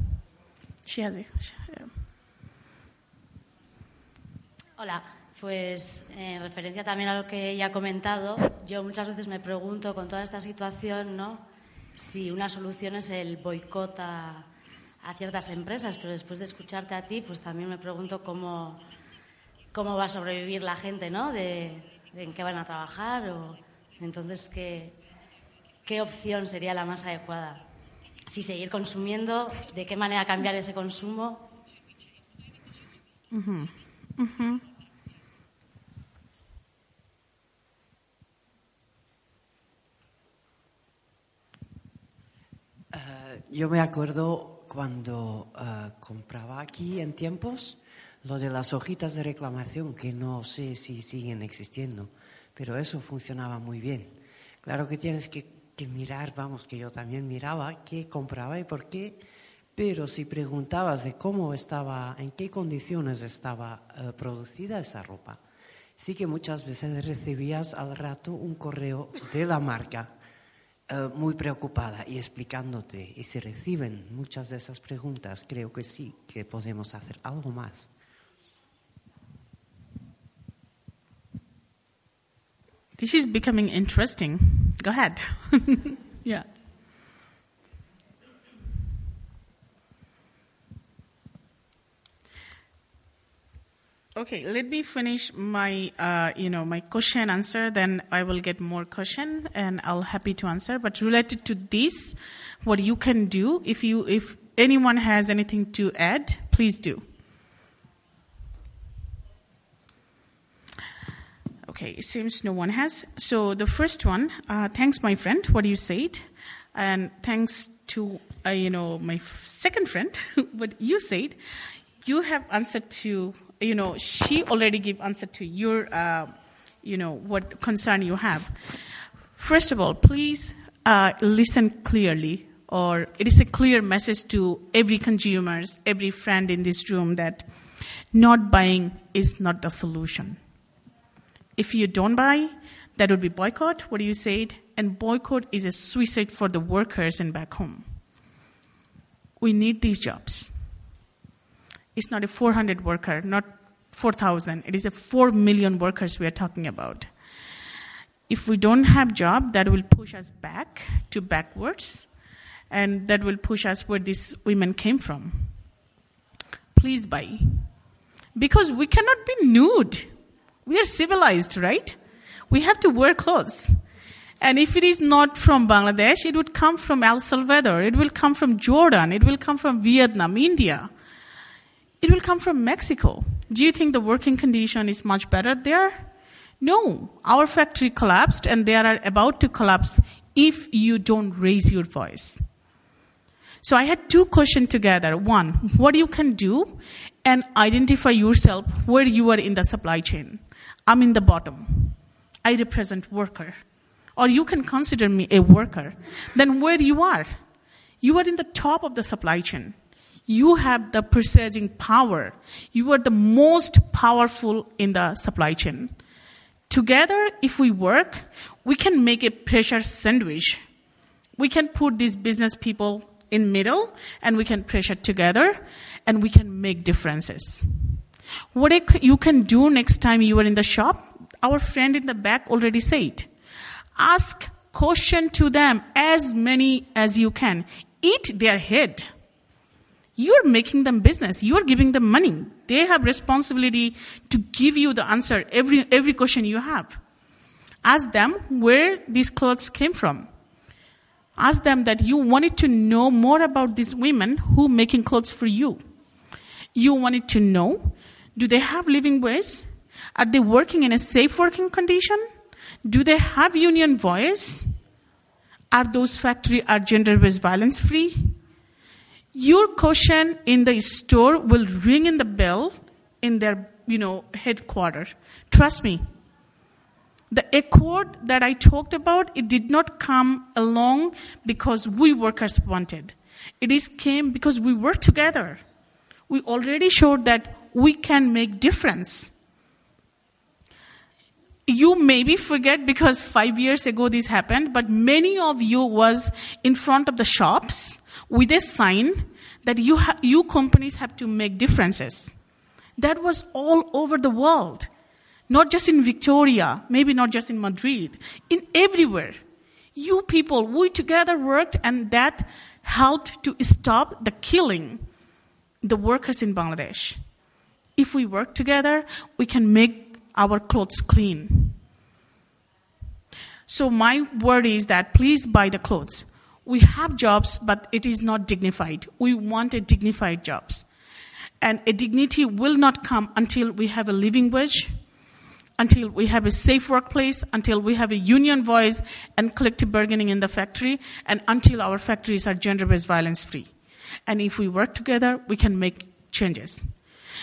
She has a Hola, pues en referencia también a lo que ella ha comentado, yo muchas veces me pregunto con toda esta situación, ¿no? Si una solución es el boicot a, ciertas empresas, pero después de escucharte a ti, pues también me pregunto cómo, cómo va a sobrevivir la gente, ¿no? De, de en qué van a trabajar o entonces, ¿qué, qué opción sería la más adecuada? Si seguir consumiendo, ¿de qué manera cambiar ese consumo? Eh, yo me acuerdo cuando eh, compraba aquí en tiempos lo de las hojitas de reclamación, que no sé si siguen existiendo pero eso funcionaba muy bien. Claro que tienes que, mirar, vamos, que yo también miraba qué compraba y por qué, pero si preguntabas de cómo estaba, en qué condiciones estaba eh, producida esa ropa, sí que muchas veces recibías al rato un correo de la marca eh, muy preocupada y explicándote. Y si reciben muchas de esas preguntas, creo que sí que podemos hacer algo más. This is becoming interesting. Go ahead. yeah. Okay, let me finish my, uh, you know, my question answer. Then I will get more question, and I'll happy to answer. But related to this, what you can do if you, if anyone has anything to add, please do. Okay, it seems no one has. So the first one, uh, thanks, my friend, what you said, and thanks to uh, you know my second friend, what you said. You have answered to you know she already gave answer to your uh, you know what concern you have. First of all, please uh, listen clearly, or it is a clear message to every consumers, every friend in this room that not buying is not the solution if you don't buy, that would be boycott, what you said, and boycott is a suicide for the workers and back home. We need these jobs. It's not a 400 worker, not 4,000. It is a 4 million workers we are talking about. If we don't have job, that will push us back to backwards, and that will push us where these women came from. Please buy. Because we cannot be nude. We are civilized, right? We have to wear clothes. And if it is not from Bangladesh, it would come from El Salvador, it will come from Jordan, it will come from Vietnam, India. It will come from Mexico. Do you think the working condition is much better there? No. Our factory collapsed and they are about to collapse if you don't raise your voice. So I had two questions together. One, what you can do and identify yourself where you are in the supply chain. I'm in the bottom. I represent worker. Or you can consider me a worker. Then where you are? You are in the top of the supply chain. You have the purchasing power. You are the most powerful in the supply chain. Together, if we work, we can make a pressure sandwich. We can put these business people in middle and we can pressure together and we can make differences. What you can do next time you are in the shop, our friend in the back already said. Ask question to them as many as you can. Eat their head. You're making them business. You're giving them money. They have responsibility to give you the answer every, every question you have. Ask them where these clothes came from. Ask them that you wanted to know more about these women who making clothes for you. You wanted to know do they have living wage? Are they working in a safe working condition? Do they have union voice? Are those factories are gender-based violence free? Your question in the store will ring in the bell in their, you know, headquarters. Trust me. The accord that I talked about, it did not come along because we workers wanted. It is came because we worked together. We already showed that we can make difference. You maybe forget because five years ago this happened, but many of you was in front of the shops with a sign that you, ha- you companies have to make differences. That was all over the world. Not just in Victoria, maybe not just in Madrid, in everywhere. You people, we together worked and that helped to stop the killing the workers in Bangladesh. If we work together, we can make our clothes clean. So my word is that please buy the clothes. We have jobs, but it is not dignified. We want a dignified jobs. And a dignity will not come until we have a living wage, until we have a safe workplace, until we have a union voice and collective bargaining in the factory, and until our factories are gender-based violence free. And if we work together, we can make changes.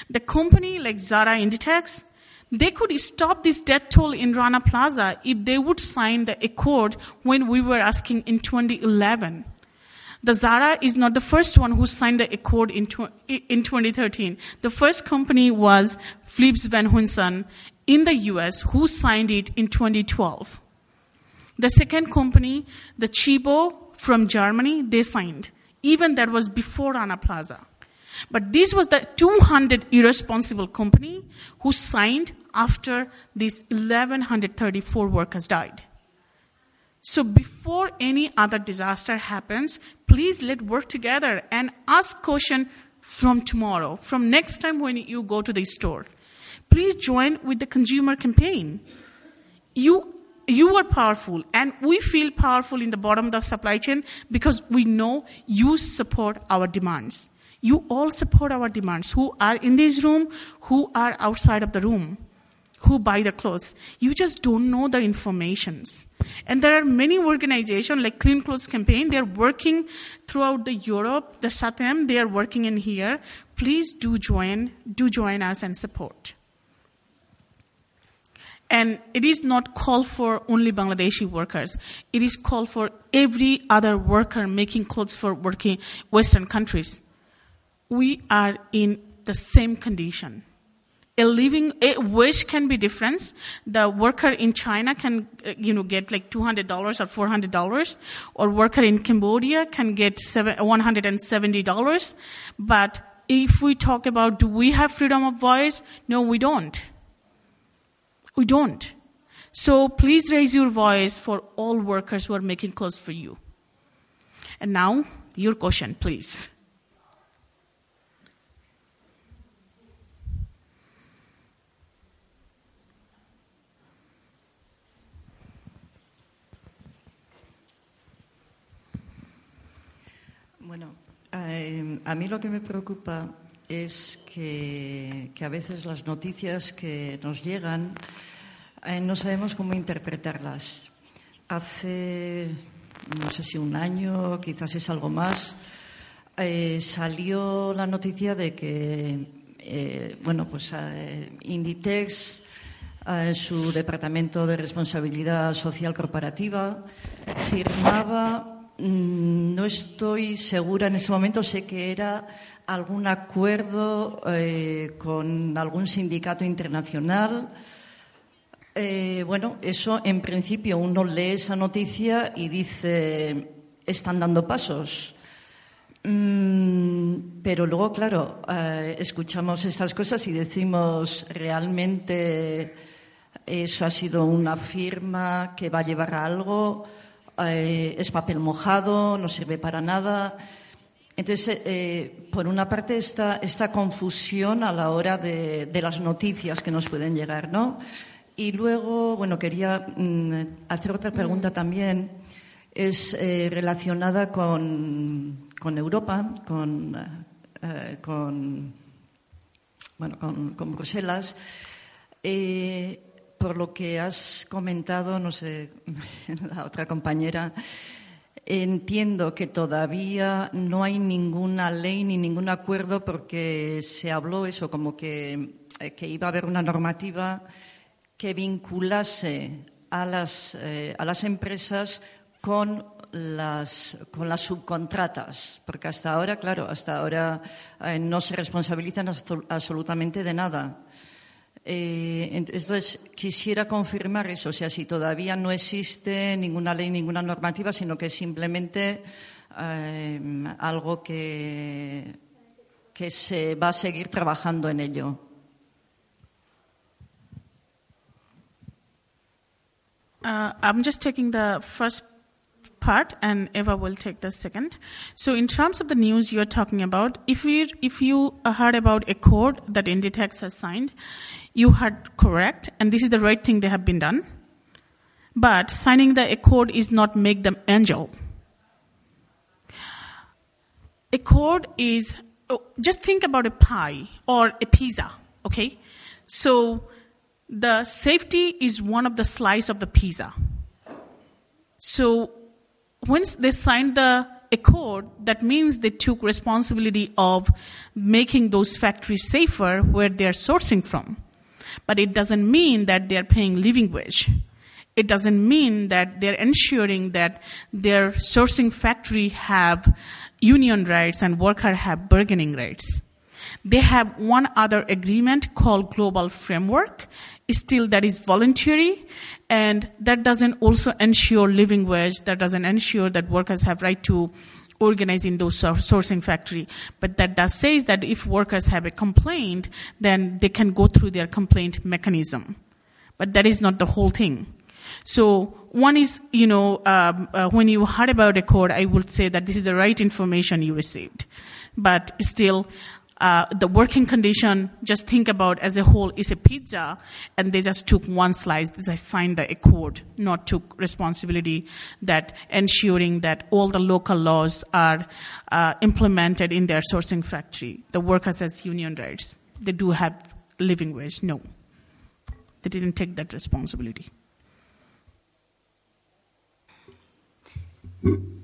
The company like Zara Inditex, they could stop this death toll in Rana Plaza if they would sign the accord when we were asking in 2011. The Zara is not the first one who signed the accord in, in 2013. The first company was Philips Van Hunsen in the US who signed it in 2012. The second company, the Chibo from Germany, they signed. Even that was before Rana Plaza. But this was the 200 irresponsible company who signed after these 1134 workers died. So before any other disaster happens, please let work together and ask caution from tomorrow, from next time when you go to the store. please join with the consumer campaign. You you are powerful and we feel powerful in the bottom of the supply chain because we know you support our demands. You all support our demands who are in this room, who are outside of the room, who buy the clothes. You just don't know the informations. And there are many organizations like Clean Clothes Campaign, they're working throughout the Europe, the SATEM, they are working in here. Please do join, do join us and support. And it is not called for only Bangladeshi workers. It is called for every other worker making clothes for working Western countries. We are in the same condition. A living a wage can be different. The worker in China can, uh, you know, get like two hundred dollars or four hundred dollars, or worker in Cambodia can get one hundred and seventy dollars. But if we talk about do we have freedom of voice? No, we don't. We don't. So please raise your voice for all workers who are making clothes for you. And now, your question, please. Eh, a mí lo que me preocupa es que, a veces las noticias que nos llegan eh, no sabemos cómo interpretarlas. Hace, no sé si un año, quizás es algo más, eh, salió la noticia de que, eh, bueno, pues Inditex, su departamento de responsabilidad social corporativa, firmaba no estoy segura en ese momento, sé que era algún acuerdo eh, con algún sindicato internacional. Eh, bueno, eso en principio uno lee esa noticia y dice, están dando pasos. Mm, pero luego, claro, eh, escuchamos estas cosas y decimos, realmente eso ha sido una firma que va a llevar a algo eh, es papel mojado, no sirve para nada. Entonces, eh, por una parte, esta, esta confusión a la hora de, de, las noticias que nos pueden llegar, ¿no? Y luego, bueno, quería mm, hacer otra pregunta también. Es eh, relacionada con, con, Europa, con, eh, con bueno, con, con Bruselas. Eh, por lo que has comentado, no sé, la otra compañera, entiendo que todavía no hay ninguna ley ni ningún acuerdo porque se habló eso, como que, eh, que iba a haber una normativa que vinculase a las, eh, a las empresas con las, con las subcontratas, porque hasta ahora, claro, hasta ahora eh, no se responsabilizan absolutamente de nada. Eh, entonces, quisiera confirmar eso, o sea, si todavía no existe ninguna ley, ninguna normativa, sino que es simplemente eh, algo que, que se va a seguir trabajando en ello. Uh, I'm just taking the first part, and Eva will take the second. So, in terms of the news you are talking about, if you if you heard about a code that Inditex has signed, you heard correct, and this is the right thing they have been done. But signing the accord is not make them angel. Accord is oh, just think about a pie or a pizza, okay? So the safety is one of the slice of the pizza. So once they signed the accord, that means they took responsibility of making those factories safer where they're sourcing from. But it doesn't mean that they're paying living wage. It doesn't mean that they're ensuring that their sourcing factory have union rights and worker have bargaining rights. They have one other agreement called Global Framework. Still, that is voluntary, and that doesn't also ensure living wage. That doesn't ensure that workers have right to organize in those sourcing factory. But that does say that if workers have a complaint, then they can go through their complaint mechanism. But that is not the whole thing. So one is, you know, um, uh, when you heard about a code, I would say that this is the right information you received. But still, uh, the working condition, just think about as a whole, is a pizza, and they just took one slice. They signed the accord, not took responsibility that ensuring that all the local laws are uh, implemented in their sourcing factory. The workers as union rights, they do have living wage. No, they didn't take that responsibility.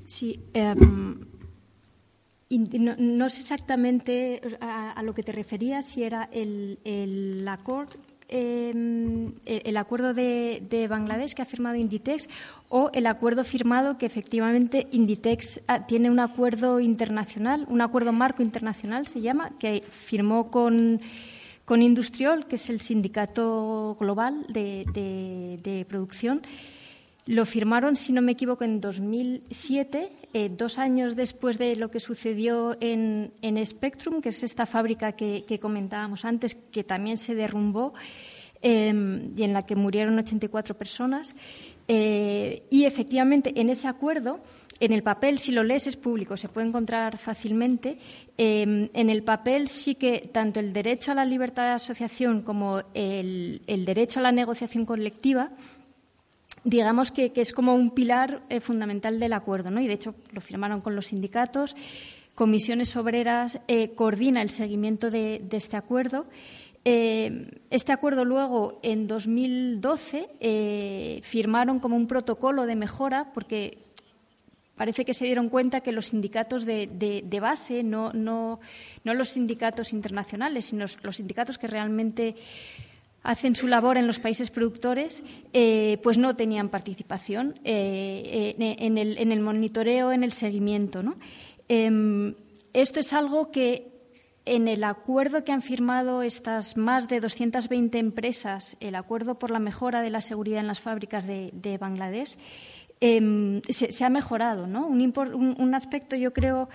Sí, no, no, sé exactamente a, lo que te referías, si era el, el acuerdo. Eh, el acuerdo de, de, Bangladesh que ha firmado Inditex o el acuerdo firmado que efectivamente Inditex ah, tiene un acuerdo internacional, un acuerdo marco internacional se llama, que firmó con, con Industriol, que es el sindicato global de, de producción lo firmaron, si no me equivoco, en 2007, eh, dos años después de lo que sucedió en, en Spectrum, que es esta fábrica que, comentábamos antes, que también se derrumbó eh, y en la que murieron 84 personas. Eh, y efectivamente, en ese acuerdo, en el papel, si lo lees, es público, se puede encontrar fácilmente. Eh, en el papel sí que tanto el derecho a la libertad de asociación como el, el derecho a la negociación colectiva digamos que, es como un pilar eh, fundamental del acuerdo, ¿no? Y de hecho lo firmaron con los sindicatos. Comisiones Obreras eh, coordina el seguimiento de, este acuerdo. Eh, este acuerdo luego, en 2012, eh, firmaron como un protocolo de mejora, porque parece que se dieron cuenta que los sindicatos de base, no, no, no, los sindicatos internacionales, sino los sindicatos que realmente hacen su labor en los países productores, eh, pues no tenían participación eh, eh, en, el, en, el, monitoreo, en el seguimiento. ¿no? Eh, esto es algo que en el acuerdo que han firmado estas más de 220 empresas, el acuerdo por la mejora de la seguridad en las fábricas de, de Bangladesh, se, se, ha mejorado. ¿no? Un aspecto, yo creo,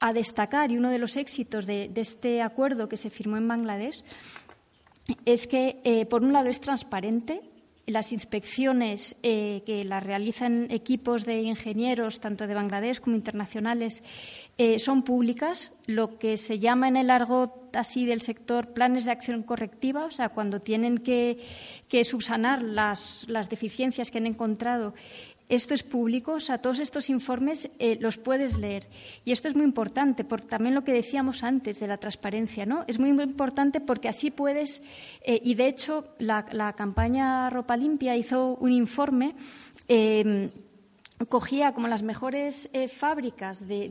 a destacar y uno de los éxitos de, de, este acuerdo que se firmó en Bangladesh es que, eh, por un lado, es transparente. Las inspecciones eh, que las realizan equipos de ingenieros, tanto de Bangladesh como internacionales, eh, son públicas, lo que se llama en el argot así del sector planes de acción correctiva, o sea, cuando tienen que, que subsanar las, las deficiencias que han encontrado esto es público, o sea, todos estos informes eh, los puedes leer. Y esto es muy importante, por también lo que decíamos antes de la transparencia, ¿no? Es muy, importante porque así puedes, eh, y de hecho la, campaña Ropa Limpia hizo un informe. Eh, cogía como las mejores eh, fábricas de,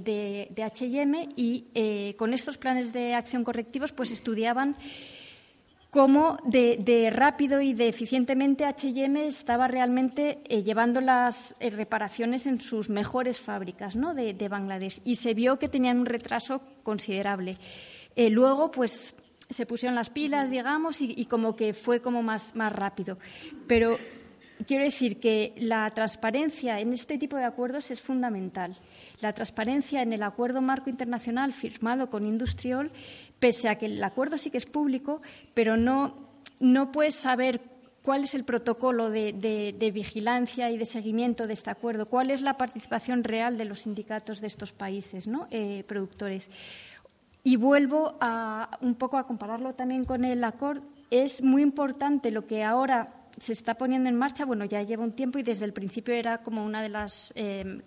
de, H&M y con estos planes de acción correctivos pues estudiaban cómo de, rápido y de eficientemente H&M estaba realmente eh, llevando las eh, reparaciones en sus mejores fábricas ¿no? de, de, Bangladesh y se vio que tenían un retraso considerable. Eh, luego, pues se pusieron las pilas, digamos, y, y como que fue como más, más rápido. Pero quiero decir que la transparencia en este tipo de acuerdos es fundamental. La transparencia en el acuerdo marco internacional firmado con Industriol pese a que el acuerdo sí que es público, pero no, no puedes saber cuál es el protocolo de, de, vigilancia y de seguimiento de este acuerdo, cuál es la participación real de los sindicatos de estos países ¿no? eh, productores. Y vuelvo a, un poco a compararlo también con el acuerdo. Es muy importante lo que ahora se está poniendo en marcha, bueno, ya lleva un tiempo y desde el principio era como una de las eh,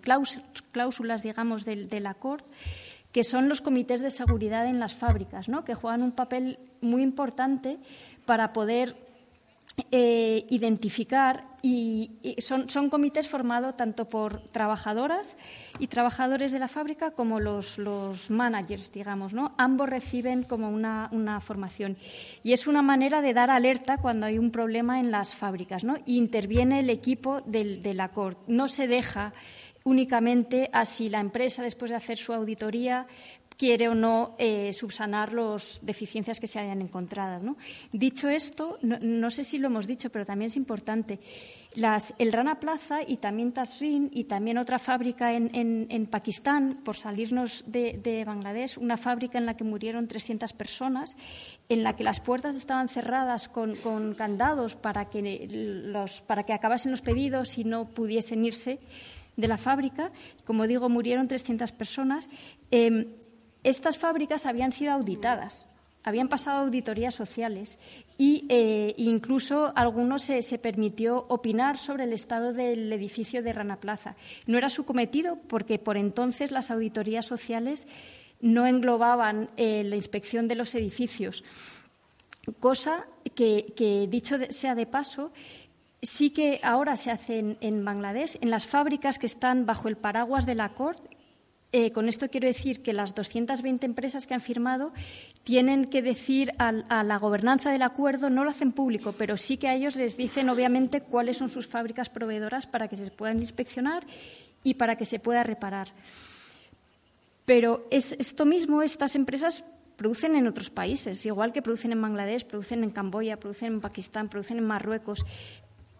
cláusulas, digamos, del, del que son los comités de seguridad en las fábricas, ¿no? que juegan un papel muy importante para poder eh, identificar y, son, son, comités formados tanto por trabajadoras y trabajadores de la fábrica como los, los managers, digamos, ¿no? Ambos reciben como una, una, formación y es una manera de dar alerta cuando hay un problema en las fábricas, ¿no? Interviene el equipo del, del ACORD. No se deja únicamente a si la empresa, después de hacer su auditoría, quiere o no eh, subsanar las deficiencias que se hayan encontrado. Dicho esto, no, sé si lo hemos dicho, pero también es importante. Las, el Rana Plaza y también Tasrin y también otra fábrica en Pakistán, por salirnos de, de, Bangladesh, una fábrica en la que murieron 300 personas, en la que las puertas estaban cerradas con, con candados para que, los, para que acabasen los pedidos y no pudiesen irse de la fábrica. Como digo, murieron 300 personas. Eh, estas fábricas habían sido auditadas habían pasado auditorías sociales eh, incluso algunos se, permitió opinar sobre el estado del edificio de Rana Plaza. No era su cometido porque por entonces las auditorías sociales no englobaban eh, la inspección de los edificios, cosa que, dicho sea de paso, sí que ahora se hace en, en, Bangladesh, en las fábricas que están bajo el paraguas de la CORT, eh, con esto quiero decir que las 220 empresas que han firmado tienen que decir a la gobernanza del acuerdo, no lo hacen público, pero sí que a ellos les dicen, obviamente, cuáles son sus fábricas proveedoras para que se puedan inspeccionar y para que se pueda reparar. Pero es esto mismo, estas empresas producen en otros países, igual que producen en Bangladesh, producen en Camboya, producen en Pakistán, producen en Marruecos.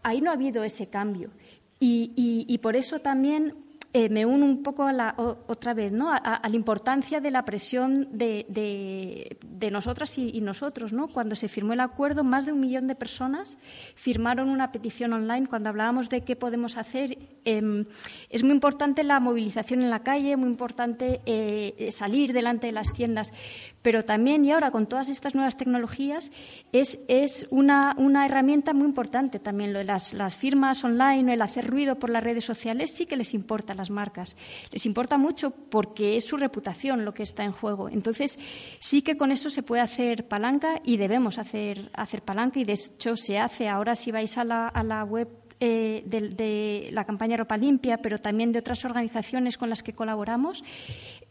Ahí no ha habido ese cambio. y por eso también eh, me uno un poco a la, otra vez ¿no? a, la importancia de la presión de, de, nosotras y, nosotros. ¿no? Cuando se firmó el acuerdo, más de un millón de personas firmaron una petición online. Cuando hablábamos de qué podemos hacer, em, es muy importante la movilización en la calle, muy importante eh, salir delante de las tiendas, pero también, y ahora con todas estas nuevas tecnologías, es, es una, una, herramienta muy importante también. Lo de las, las firmas online el hacer ruido por las redes sociales sí que les importa marcas. Les importa mucho porque es su reputación lo que está en juego. Entonces, sí que con eso se puede hacer palanca y debemos hacer, hacer palanca y, de hecho, se hace. Ahora, si vais a la, a la web eh, de, la campaña Ropa Limpia, pero también de otras organizaciones con las que colaboramos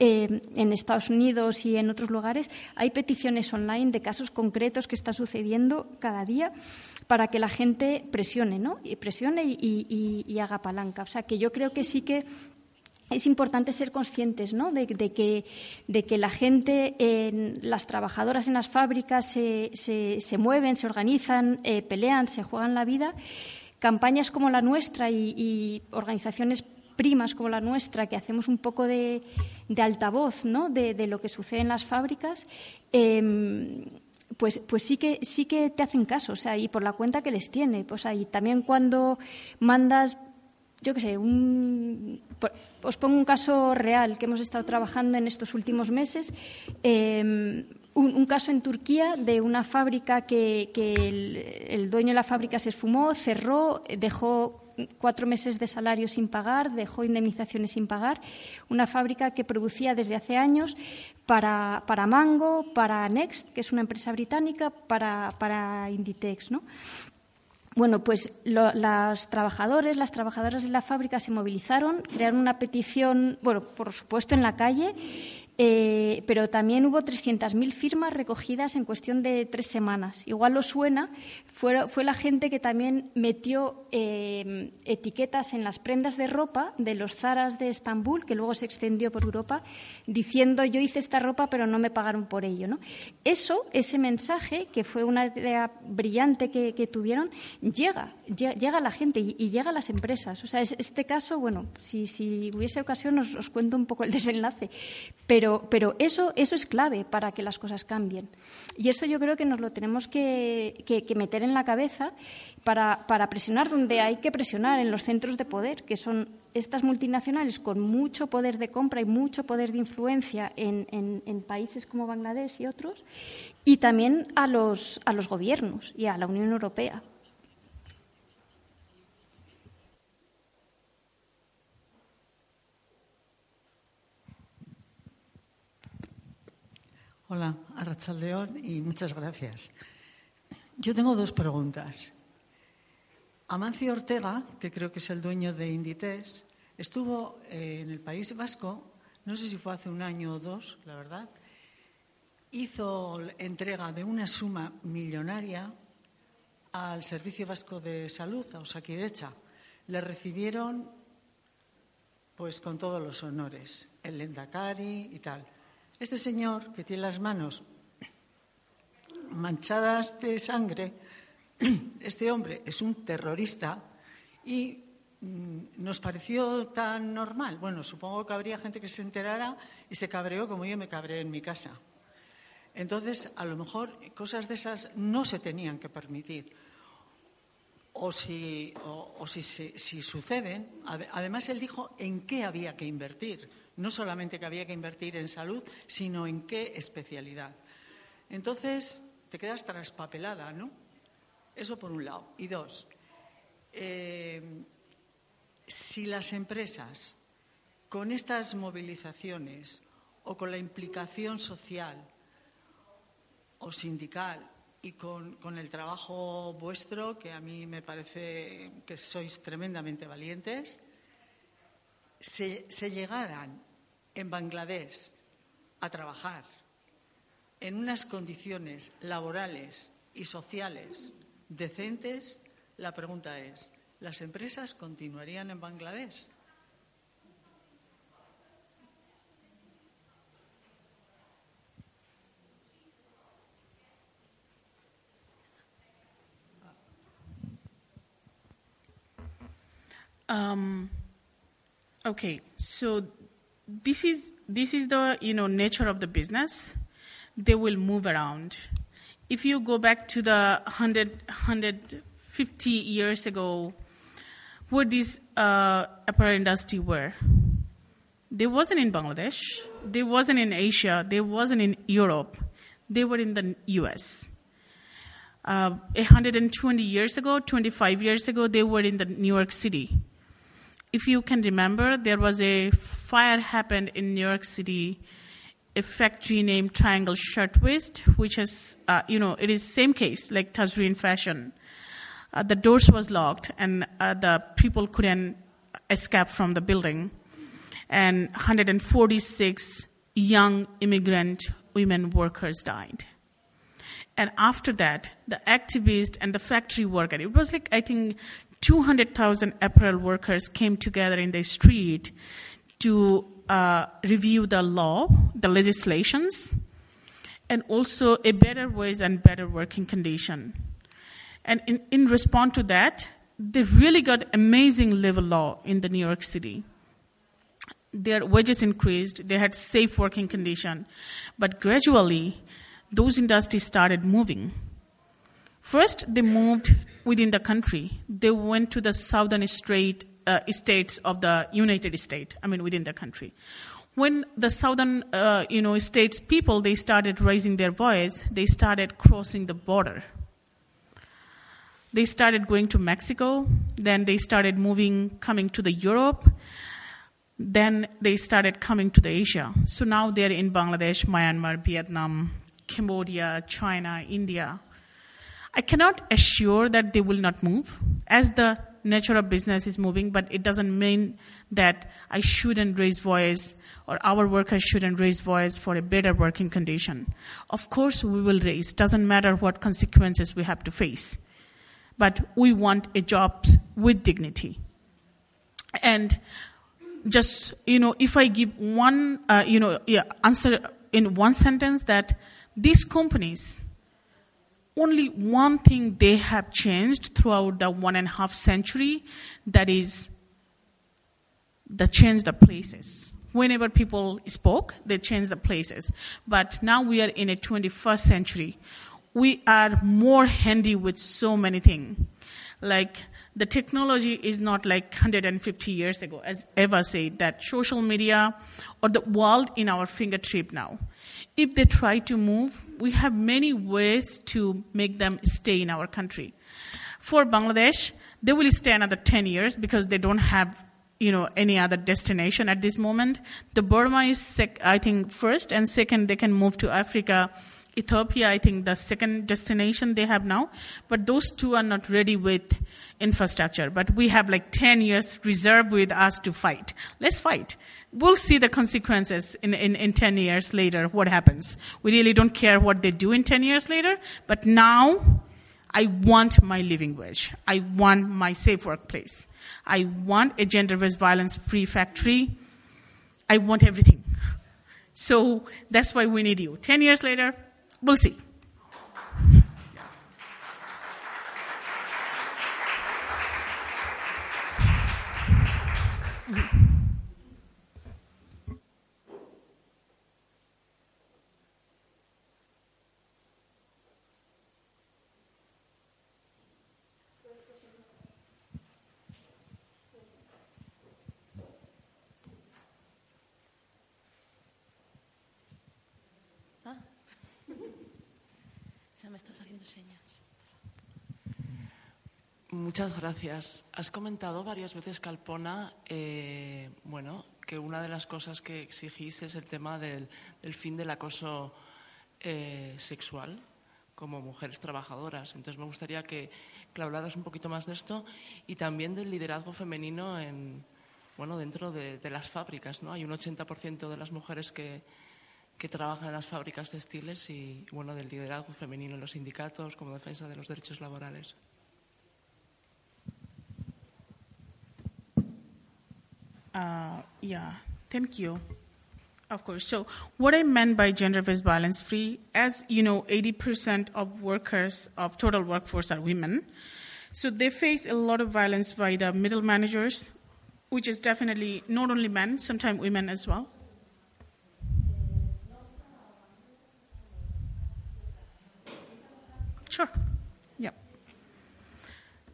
eh, en Estados Unidos y en otros lugares. Hay peticiones online de casos concretos que están sucediendo cada día para que la gente presione, ¿no? Y presione y, haga palanca. O sea, que yo creo que sí que es importante ser conscientes ¿no? de, que, de, que, la gente, las trabajadoras en las fábricas se, se, mueven, se organizan, eh, pelean, se juegan la vida. Campañas como la nuestra y, organizaciones primas como la nuestra, que hacemos un poco de, altavoz ¿no? de, lo que sucede en las fábricas, em, pues, pues sí que sí que te hacen caso, o sea, y por la cuenta que les tiene. Pues y también cuando mandas, yo qué sé, un, os pongo un caso real que hemos estado trabajando en estos últimos meses. Em, un, caso en Turquía de una fábrica que, el, dueño de la fábrica se esfumó, cerró, dejó cuatro meses de salario sin pagar, dejó indemnizaciones sin pagar. Una fábrica que producía desde hace años para, para Mango, para Next, que es una empresa británica, para, para Inditex. ¿no? Bueno, pues los trabajadores, las trabajadoras de la fábrica se movilizaron, crearon una petición, bueno, por supuesto en la calle, eh, pero también hubo 300.000 firmas recogidas en cuestión de tres semanas. Igual lo suena, fue, fue la gente que también metió eh, etiquetas en las prendas de ropa de los zaras de Estambul, que luego se extendió por Europa, diciendo yo hice esta ropa pero no me pagaron por ello. ¿no? Eso, ese mensaje, que fue una idea brillante que, tuvieron, llega, llega, a la gente y, llega a las empresas. O sea, este caso, bueno, si, si hubiese ocasión os, os cuento un poco el desenlace, pero pero, eso, eso es clave para que las cosas cambien. Y eso yo creo que nos lo tenemos que, meter en la cabeza para, presionar donde hay que presionar, en los centros de poder, que son estas multinacionales con mucho poder de compra y mucho poder de influencia en, países como Bangladesh y otros, y también a los, a los gobiernos y a la Unión Europea. Hola, Arrachaldeón y muchas gracias. Yo tengo dos preguntas. Amancio Ortega, que creo que es el dueño de Inditex, estuvo eh, en el País Vasco, no sé si fue hace un año o dos, la verdad, hizo entrega de una suma millonaria al Servicio Vasco de Salud, a Osakidecha. Le recibieron pues con todos los honores, el Lendakari y tal. Este señor, que tiene las manos manchadas de sangre, este hombre es un terrorista y mm, nos pareció tan normal. Bueno, supongo que habría gente que se enterara y se cabreó como yo me cabreé en mi casa. Entonces, a lo mejor cosas de esas no se tenían que permitir. O si, si, si suceden, además él dijo en qué había que invertir No solamente que había que invertir en salud, sino en qué especialidad. Entonces, te quedas traspapelada, ¿no? Eso por un lado. Y dos, eh, si las empresas, con estas movilizaciones o con la implicación social o sindical y con, el trabajo vuestro, que a mí me parece que sois tremendamente valientes, se, se llegaran en Bangladesh a trabajar en unas condiciones laborales y sociales decentes, la pregunta es, ¿las empresas continuarían en Bangladesh? Um, okay, so this is this is the you know nature of the business. They will move around. If you go back to the 100, 150 years ago, where this uh, apparel industry were, they wasn't in Bangladesh, they wasn't in Asia, they wasn't in Europe, they were in the U.S. Uh, 120 years ago, 25 years ago, they were in the New York City if you can remember, there was a fire happened in New York City, a factory named Triangle Shirtwaist, which is, uh, you know, it is same case like Tazreen Fashion. Uh, the doors was locked and uh, the people couldn't escape from the building. And 146 young immigrant women workers died. And after that, the activist and the factory worker, it was like, I think, 200,000 apparel workers came together in the street to uh, review the law, the legislations, and also a better ways and better working condition. And in, in response to that, they really got amazing labor law in the New York City. Their wages increased, they had safe working condition, but gradually those industries started moving. First, they moved within the country. They went to the southern state, uh, states of the United States, I mean, within the country. When the southern, uh, you know, states people, they started raising their voice, they started crossing the border. They started going to Mexico, then they started moving, coming to the Europe, then they started coming to the Asia. So now they're in Bangladesh, Myanmar, Vietnam, Cambodia, China, India. I cannot assure that they will not move as the nature of business is moving, but it doesn't mean that I shouldn't raise voice or our workers shouldn't raise voice for a better working condition. Of course, we will raise. Doesn't matter what consequences we have to face, but we want a job with dignity. And just you know, if I give one uh, you know yeah, answer in one sentence that these companies only one thing they have changed throughout the one and a half century that is the change the places. Whenever people spoke they changed the places. But now we are in a 21st century. We are more handy with so many things. Like the technology is not like 150 years ago as eva said that social media or the world in our fingertip now if they try to move, we have many ways to make them stay in our country. For Bangladesh, they will stay another 10 years because they don't have you know any other destination at this moment. The Burma is, sec- I think, first, and second, they can move to Africa. Ethiopia, I think, the second destination they have now. But those two are not ready with infrastructure. But we have like 10 years reserved with us to fight. Let's fight we'll see the consequences in, in, in 10 years later, what happens. We really don't care what they do in 10 years later, but now I want my living wage. I want my safe workplace. I want a gender based violence free factory. I want everything. So that's why we need you. 10 years later, we'll see. Muchas gracias. Has comentado varias veces, Calpona, eh, bueno, que una de las cosas que exigís es el tema del, fin del acoso eh, sexual como mujeres trabajadoras. Entonces, me gustaría que, que hablaras un poquito más de esto y también del liderazgo femenino en, bueno, dentro de, de las fábricas. ¿no? Hay un 80% de las mujeres que, que trabajan en las fábricas textiles y, bueno, del liderazgo femenino en los sindicatos como defensa de los derechos laborales. Uh, yeah, thank you. Of course. So, what I meant by gender based violence free, as you know, 80% of workers of total workforce are women. So, they face a lot of violence by the middle managers, which is definitely not only men, sometimes women as well. Sure. Yeah.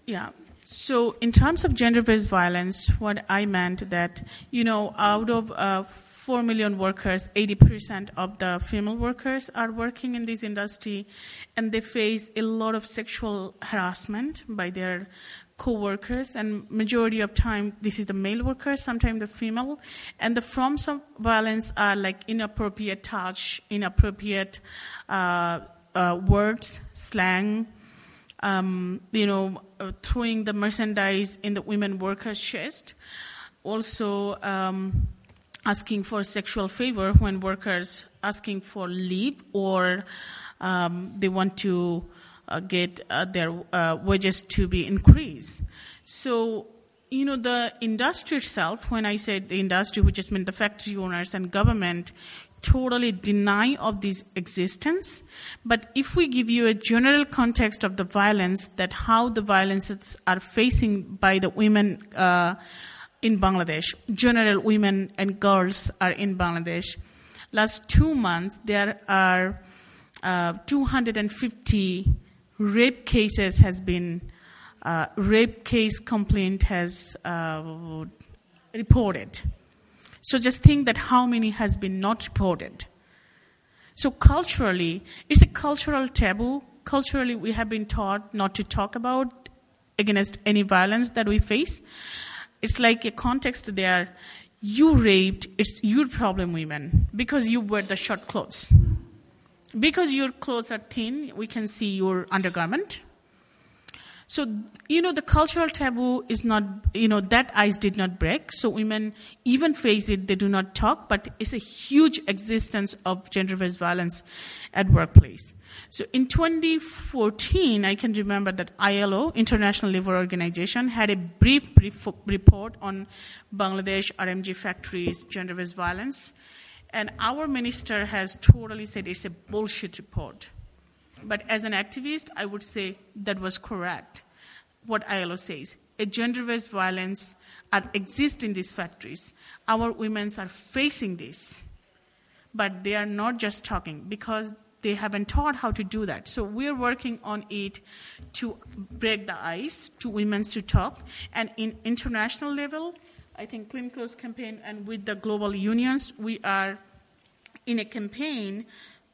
Yeah. So, in terms of gender-based violence, what I meant that you know, out of uh, four million workers, 80% of the female workers are working in this industry, and they face a lot of sexual harassment by their co-workers and majority of time this is the male workers sometimes the female. And the forms of violence are like inappropriate touch inappropriate uh, uh, words slang um, you know, throwing the merchandise in the women workers' chest. Also, um, asking for sexual favor when workers asking for leave or um, they want to uh, get uh, their uh, wages to be increased. So, you know, the industry itself, when I said the industry, which just meant the factory owners and government, totally deny of this existence. But if we give you a general context of the violence, that how the violences are facing by the women uh, in Bangladesh, general women and girls are in Bangladesh. Last two months, there are uh, 250 rape cases has been uh, rape case complaint has uh, reported. So just think that how many has been not reported. So culturally, it's a cultural taboo. Culturally, we have been taught not to talk about against any violence that we face. It's like a context there. You raped, it's your problem, women, because you wear the short clothes. Because your clothes are thin, we can see your undergarment. So, you know, the cultural taboo is not, you know, that ice did not break. So women even face it, they do not talk, but it's a huge existence of gender based violence at workplace. So in 2014, I can remember that ILO, International Labour Organization, had a brief, brief report on Bangladesh RMG factories, gender based violence. And our minister has totally said it's a bullshit report. But as an activist, I would say that was correct, what ILO says. A gender-based violence are, exist in these factories. Our women are facing this, but they are not just talking because they haven't taught how to do that. So we're working on it to break the ice, to women to talk, and in international level, I think Clean Clothes campaign and with the global unions, we are in a campaign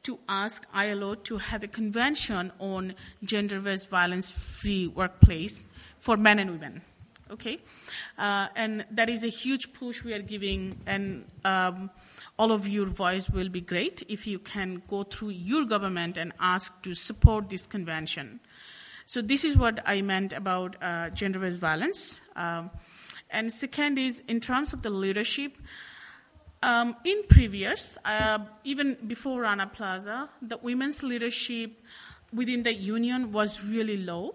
to ask ILO to have a convention on gender-based violence-free workplace for men and women. Okay, uh, and that is a huge push we are giving, and um, all of your voice will be great if you can go through your government and ask to support this convention. So this is what I meant about uh, gender-based violence. Um, and second is in terms of the leadership. Um, in previous, uh, even before Rana Plaza, the women's leadership within the union was really low.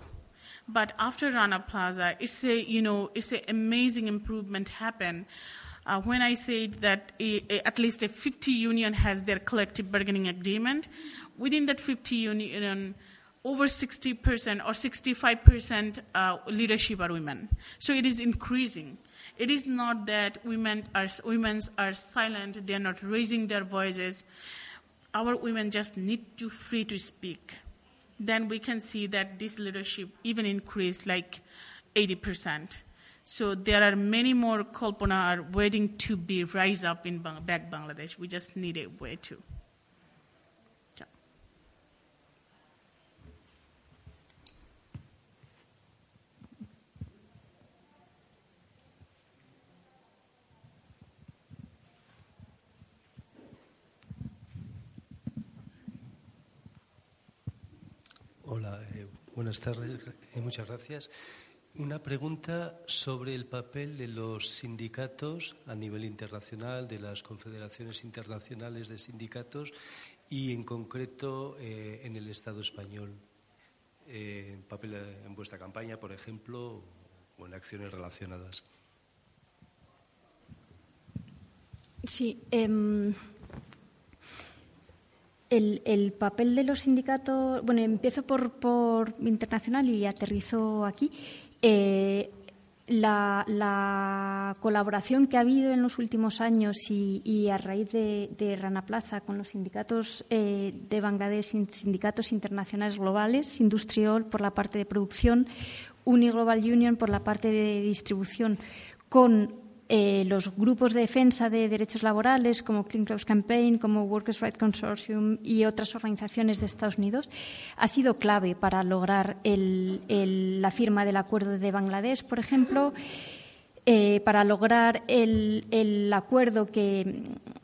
But after Rana Plaza, it's a you know it's an amazing improvement happened. Uh, when I said that a, a, at least a 50 union has their collective bargaining agreement, within that 50 union, over 60% or 65% uh, leadership are women. So it is increasing. It is not that women are, women are silent, they are not raising their voices. Our women just need to free to speak. Then we can see that this leadership even increased like 80%. So there are many more Kalpana are waiting to be rise up in back Bangladesh. We just need a way to. Buenas tardes y muchas gracias. Una pregunta sobre el papel de los sindicatos a nivel internacional, de las confederaciones internacionales de sindicatos y en concreto eh, en el Estado español. Eh, papel en vuestra campaña, por ejemplo, o en acciones relacionadas. Sí. Eh, el, papel de los sindicatos, bueno, empiezo por, por internacional y aterrizo aquí. Eh, la, colaboración que ha habido en los últimos años y, a raíz de, Rana Plaza con los sindicatos eh, de Bangladesh, sindicatos internacionales globales, Industrial por la parte de producción, Uniglobal Union por la parte de distribución, con eh, los grupos de defensa de derechos laborales como Clean Clothes Campaign, como Workers' Rights Consortium y otras organizaciones de Estados Unidos, ha sido clave para lograr la firma del acuerdo de Bangladesh, por ejemplo. Eh, para lograr el, acuerdo que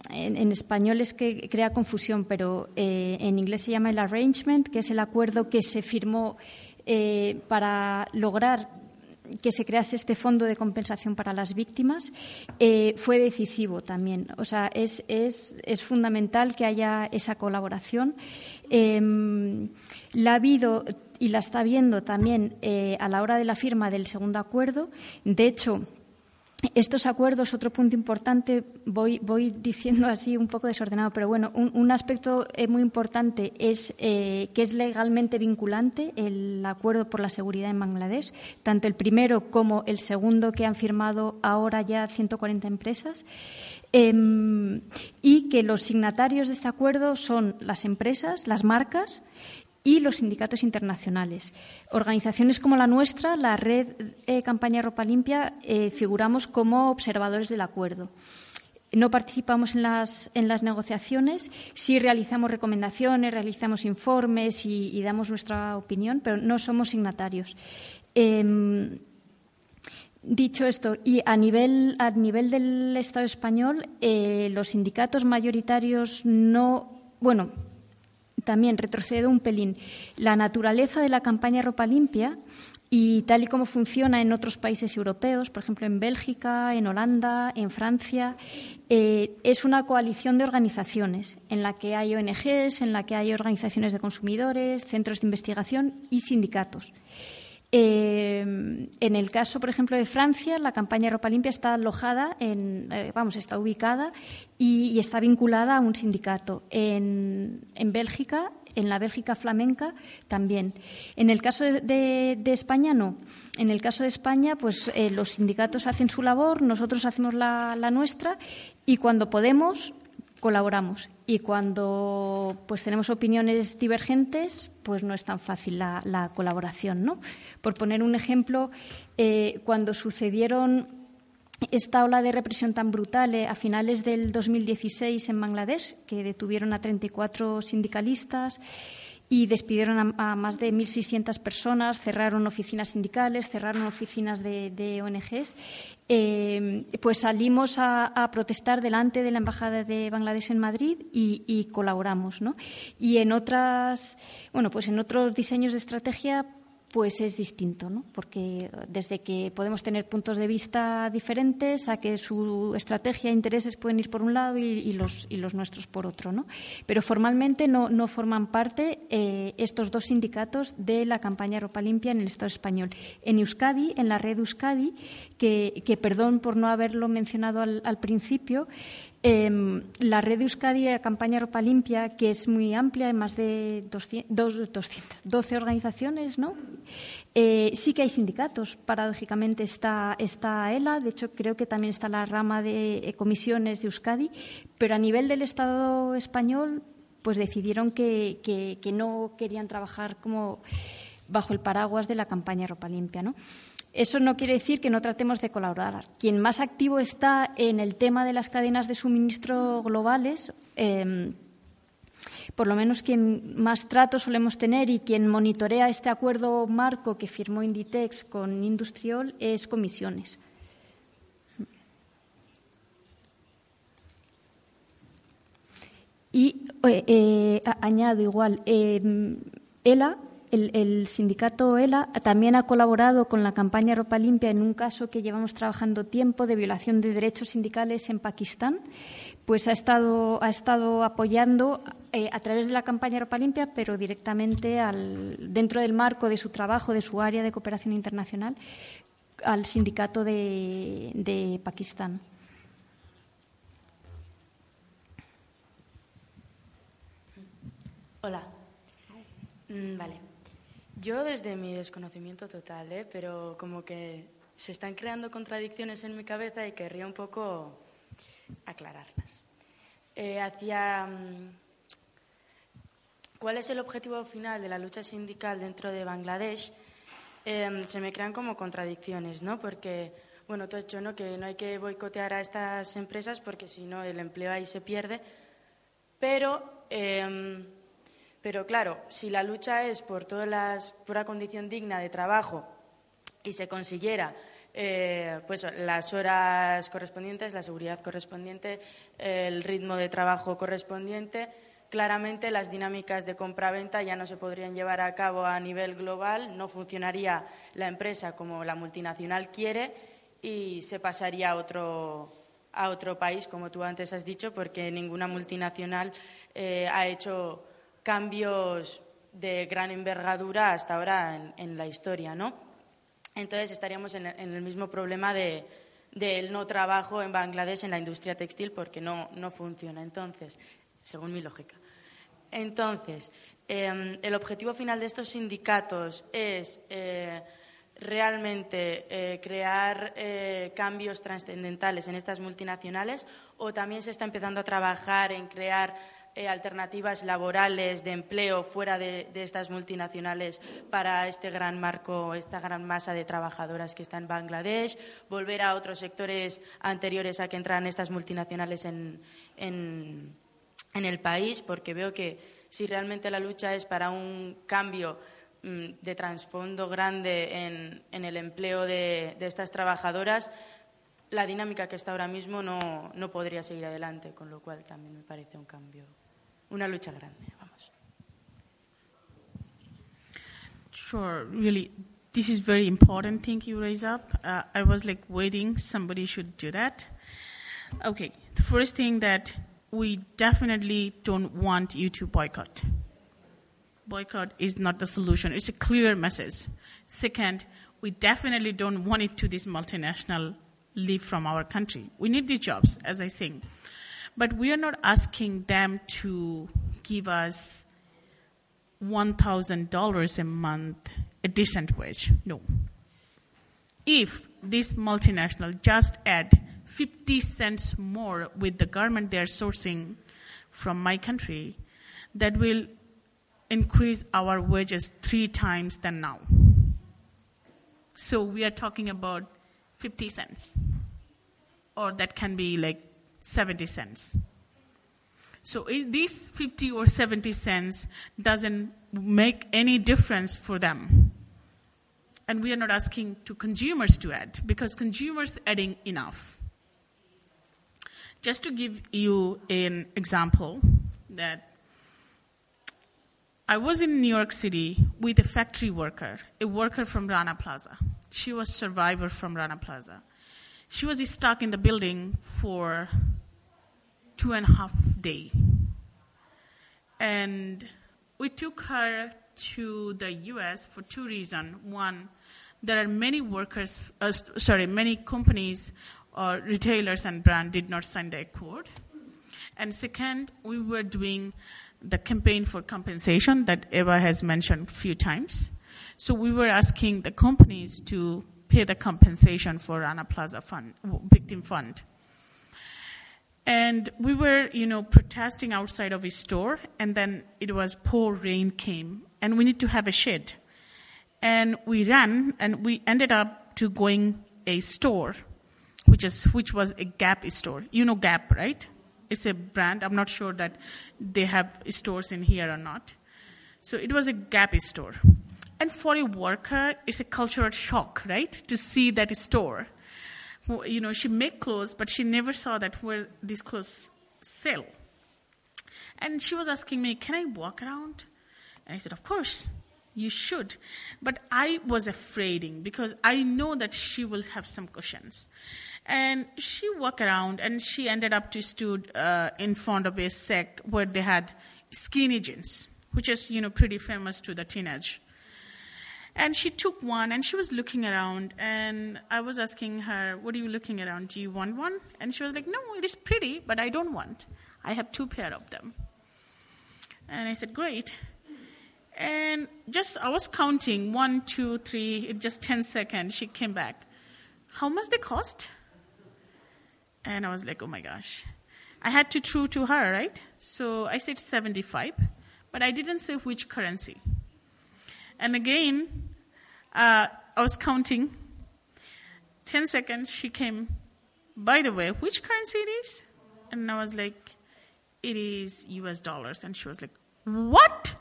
en, español es que crea confusión, pero eh, en inglés se llama el arrangement, que es el acuerdo que se firmó para lograr que se crease este fondo de compensación para las víctimas eh, fue decisivo también. O sea, es, fundamental que haya esa colaboración. Em, la ha habido y la está viendo también eh, a la hora de la firma del segundo acuerdo. De hecho, estos acuerdos, otro punto importante, voy, voy, diciendo así un poco desordenado, pero bueno, un, aspecto eh, muy importante es eh, que es legalmente vinculante el acuerdo por la seguridad en Bangladesh, tanto el primero como el segundo que han firmado ahora ya 140 empresas, em, y que los signatarios de este acuerdo son las empresas, las marcas y los sindicatos internacionales. Organizaciones como la nuestra, la Red eh, Campaña Ropa Limpia, eh, figuramos como observadores del acuerdo. No participamos en las, en las negociaciones, sí realizamos recomendaciones, realizamos informes y, damos nuestra opinión, pero no somos signatarios. Em, dicho esto, y a nivel, a nivel del Estado español, eh, los sindicatos mayoritarios no, bueno, también retrocedo un pelín. La naturaleza de la campaña Ropa Limpia y tal y como funciona en otros países europeos, por ejemplo en Bélgica, en Holanda, en Francia, eh, es una coalición de organizaciones en la que hay ONGs, en la que hay organizaciones de consumidores, centros de investigación y sindicatos. Eh, en el caso, por ejemplo, de Francia, la campaña Ropa Limpia está alojada, en, eh, vamos, está ubicada y, está vinculada a un sindicato. En, Bélgica, en la Bélgica flamenca, también. En el caso de, España, no. En el caso de España, pues eh, los sindicatos hacen su labor, nosotros hacemos la nuestra y cuando podemos colaboramos y cuando pues tenemos opiniones divergentes pues no es tan fácil la, colaboración no por poner un ejemplo eh, cuando sucedieron esta ola de represión tan brutal eh, a finales del 2016 en Bangladesh que detuvieron a 34 sindicalistas y despidieron a, más de 1.600 personas, cerraron oficinas sindicales, cerraron oficinas de, ONGs. Eh, pues salimos a, protestar delante de la Embajada de Bangladesh en Madrid y, colaboramos. ¿no? Y en otras, bueno, pues en otros diseños de estrategia pues es distinto, ¿no? porque desde que podemos tener puntos de vista diferentes a que su estrategia e intereses pueden ir por un lado y, los, y los, nuestros por otro. ¿no? Pero formalmente no, no forman parte eh, estos dos sindicatos de la campaña Ropa Limpia en el Estado español. En Euskadi, en la red Euskadi, que, que perdón por no haberlo mencionado al, al principio, Em, la red de Euskadi, la campaña Ropa Limpia, que es muy amplia, hay más de 12 organizaciones, ¿no? Eh, sí que hay sindicatos, paradójicamente está, está ELA, de hecho creo que también está la rama de eh, comisiones de Euskadi, pero a nivel del Estado español pues decidieron que, que no querían trabajar como bajo el paraguas de la campaña Ropa Limpia, ¿no? Eso no quiere decir que no tratemos de colaborar. Quien más activo está en el tema de las cadenas de suministro globales, em, por lo menos quien más trato solemos tener y quien monitorea este acuerdo marco que firmó Inditex con Industrial es Comisiones. Y eh, eh, añado igual, em, ELA el, sindicato ELA también ha colaborado con la campaña Ropa Limpia en un caso que llevamos trabajando tiempo de violación de derechos sindicales en Pakistán. Pues ha estado, ha estado apoyando eh, a través de la campaña Ropa Limpia, pero directamente al, dentro del marco de su trabajo, de su área de cooperación internacional, al sindicato de, de Pakistán. Hola. Mm, vale. Yo desde mi desconocimiento total, ¿eh? pero como que se están creando contradicciones en mi cabeza y querría un poco aclararlas. Eh, hacia, mm, ¿Cuál es el objetivo final de la lucha sindical dentro de Bangladesh? Em, se me crean como contradicciones, ¿no? Porque, bueno, tú has dicho ¿no? que no hay que boicotear a estas empresas porque si no el empleo ahí se pierde, pero em, pero claro, si la lucha es por todas las, por una condición digna de trabajo y se consiguiera eh, pues las horas correspondientes, la seguridad correspondiente, el ritmo de trabajo correspondiente, claramente las dinámicas de compra-venta ya no se podrían llevar a cabo a nivel global, no funcionaría la empresa como la multinacional quiere y se pasaría a otro, a otro país, como tú antes has dicho, porque ninguna multinacional eh, ha hecho cambios de gran envergadura hasta ahora en, la historia, ¿no? Entonces estaríamos en, el mismo problema del de, no trabajo en Bangladesh en la industria textil porque no, no funciona. Entonces, según mi lógica. Entonces, em, el objetivo final de estos sindicatos es eh, realmente eh, crear eh, cambios trascendentales en estas multinacionales o también se está empezando a trabajar en crear eh, alternativas laborales de empleo fuera de, estas multinacionales para este gran marco, esta gran masa de trabajadoras que está en Bangladesh, volver a otros sectores anteriores a que entraran estas multinacionales en, el país, porque veo que si realmente la lucha es para un cambio mm, de trasfondo grande en, el empleo de, estas trabajadoras, la dinámica que está ahora mismo no podría seguir adelante, con lo cual también me parece un cambio una lucha grande. Vamos. Sure, really, this is very important thing you raise up. Uh, I was like waiting somebody should do that. Okay, the first thing that we definitely don't want you to boycott. Boycott is not the solution. It's a clear message. Second, we definitely don't want it to this multinational leave from our country. We need these jobs, as I think. But we are not asking them to give us $1,000 a month, a decent wage. No. If this multinational just add 50 cents more with the garment they're sourcing from my country, that will increase our wages three times than now. So we are talking about 50 cents. Or that can be like 70 cents. So these 50 or 70 cents doesn't make any difference for them. And we are not asking to consumers to add because consumers adding enough. Just to give you an example that I was in New York City with a factory worker, a worker from Rana Plaza. She was survivor from Rana Plaza. She was stuck in the building for two and a half day. And we took her to the U.S. for two reasons. One, there are many workers, uh, sorry, many companies or retailers and brand did not sign the accord. And second, we were doing the campaign for compensation that Eva has mentioned a few times. So we were asking the companies to pay the compensation for Rana Plaza Fund, victim fund. And we were, you know, protesting outside of a store, and then it was poor rain came, and we need to have a shed. And we ran, and we ended up to going a store, which is which was a Gap store. You know Gap, right? It's a brand. I'm not sure that they have stores in here or not. So it was a Gap store. And for a worker, it's a cultural shock, right? To see that store. You know, she make clothes, but she never saw that where these clothes sell. And she was asking me, can I walk around? And I said, of course. you should. But I was afraid because I know that she will have some cushions. And she walked around and she ended up to stood uh, in front of a sec where they had skinny jeans, which is, you know, pretty famous to the teenage. And she took one and she was looking around and I was asking her, what are you looking around? Do you want one? And she was like, no, it is pretty, but I don't want. I have two pair of them. And I said, great. And just, I was counting one, two, three, just 10 seconds, she came back. How much they cost? And I was like, oh my gosh. I had to true to her, right? So I said 75, but I didn't say which currency. And again, uh, I was counting. 10 seconds, she came, by the way, which currency it is? And I was like, it is US dollars. And she was like, what?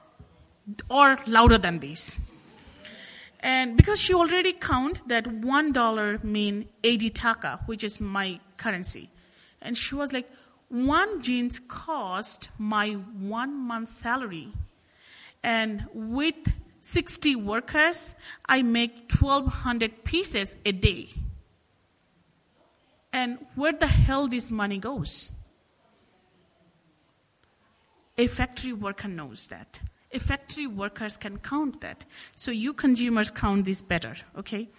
Or louder than this. And because she already count that one dollar mean 80 taka, which is my currency. And she was like, one jeans cost my one month salary. And with 60 workers, I make 1200 pieces a day. And where the hell this money goes? A factory worker knows that. A factory workers can count that. So you consumers count this better, okay?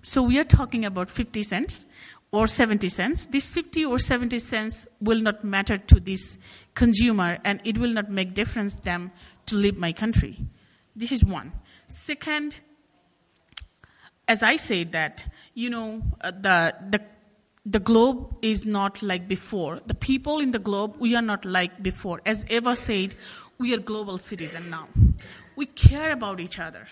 So we are talking about 50 cents or 70 cents. This 50 or 70 cents will not matter to this consumer and it will not make difference them to leave my country. This is one. Second, as I said that, you know, uh, the, the, the globe is not like before. The people in the globe, we are not like before. As Eva said, we are global citizens now. We care about each other.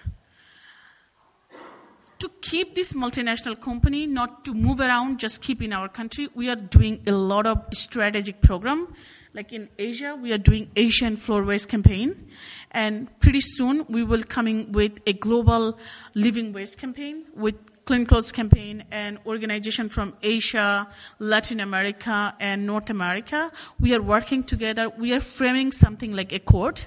To keep this multinational company not to move around, just keep in our country, we are doing a lot of strategic program. Like in Asia, we are doing Asian floor waste campaign, and pretty soon we will coming with a global living waste campaign with clean clothes campaign and organization from Asia, Latin America, and North America. We are working together. We are framing something like a code.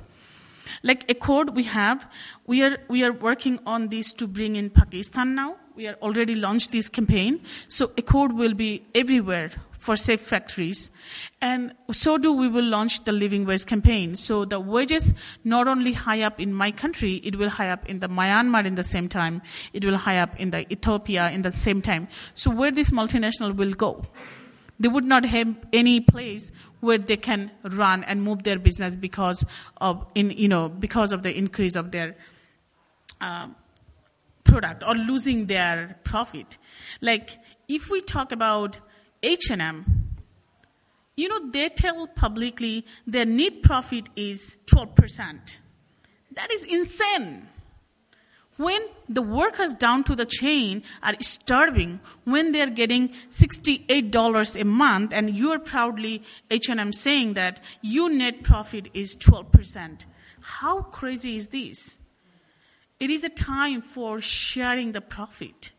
Like a code we have, we are, we are working on this to bring in Pakistan now. We are already launched this campaign. So a code will be everywhere for safe factories. And so do we will launch the living wage campaign. So the wages not only high up in my country, it will high up in the Myanmar in the same time. It will high up in the Ethiopia in the same time. So where this multinational will go? They would not have any place where they can run and move their business because of, in, you know, because of the increase of their uh, product or losing their profit. Like if we talk about H&M, you know, they tell publicly their net profit is 12%. That is insane. When the workers down to the chain are starving, when they're getting $68 a month, and you're proudly H&M saying that your net profit is 12%. How crazy is this? It is a time for sharing the profit.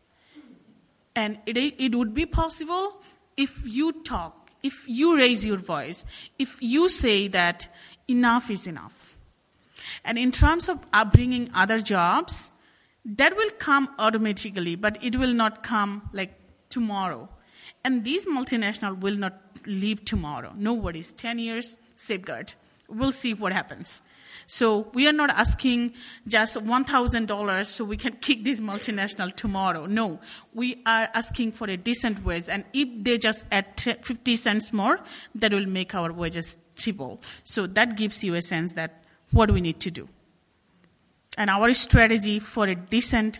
And it, it would be possible if you talk, if you raise your voice, if you say that enough is enough. And in terms of bringing other jobs, that will come automatically, but it will not come like tomorrow. And these multinational will not leave tomorrow. No worries. 10 years, safeguard. We'll see what happens. So we are not asking just $1,000 so we can kick this multinational tomorrow. No, we are asking for a decent wage. And if they just add 50 cents more, that will make our wages triple. So that gives you a sense that what we need to do? And our strategy for a decent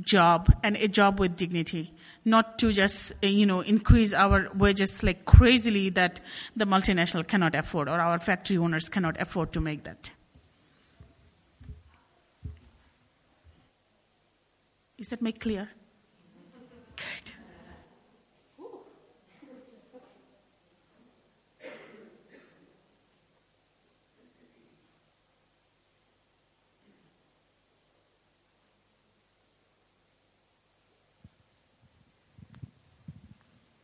job and a job with dignity not to just uh, you know increase our wages like crazily that the multinational cannot afford or our factory owners cannot afford to make that Is that make clear? Good.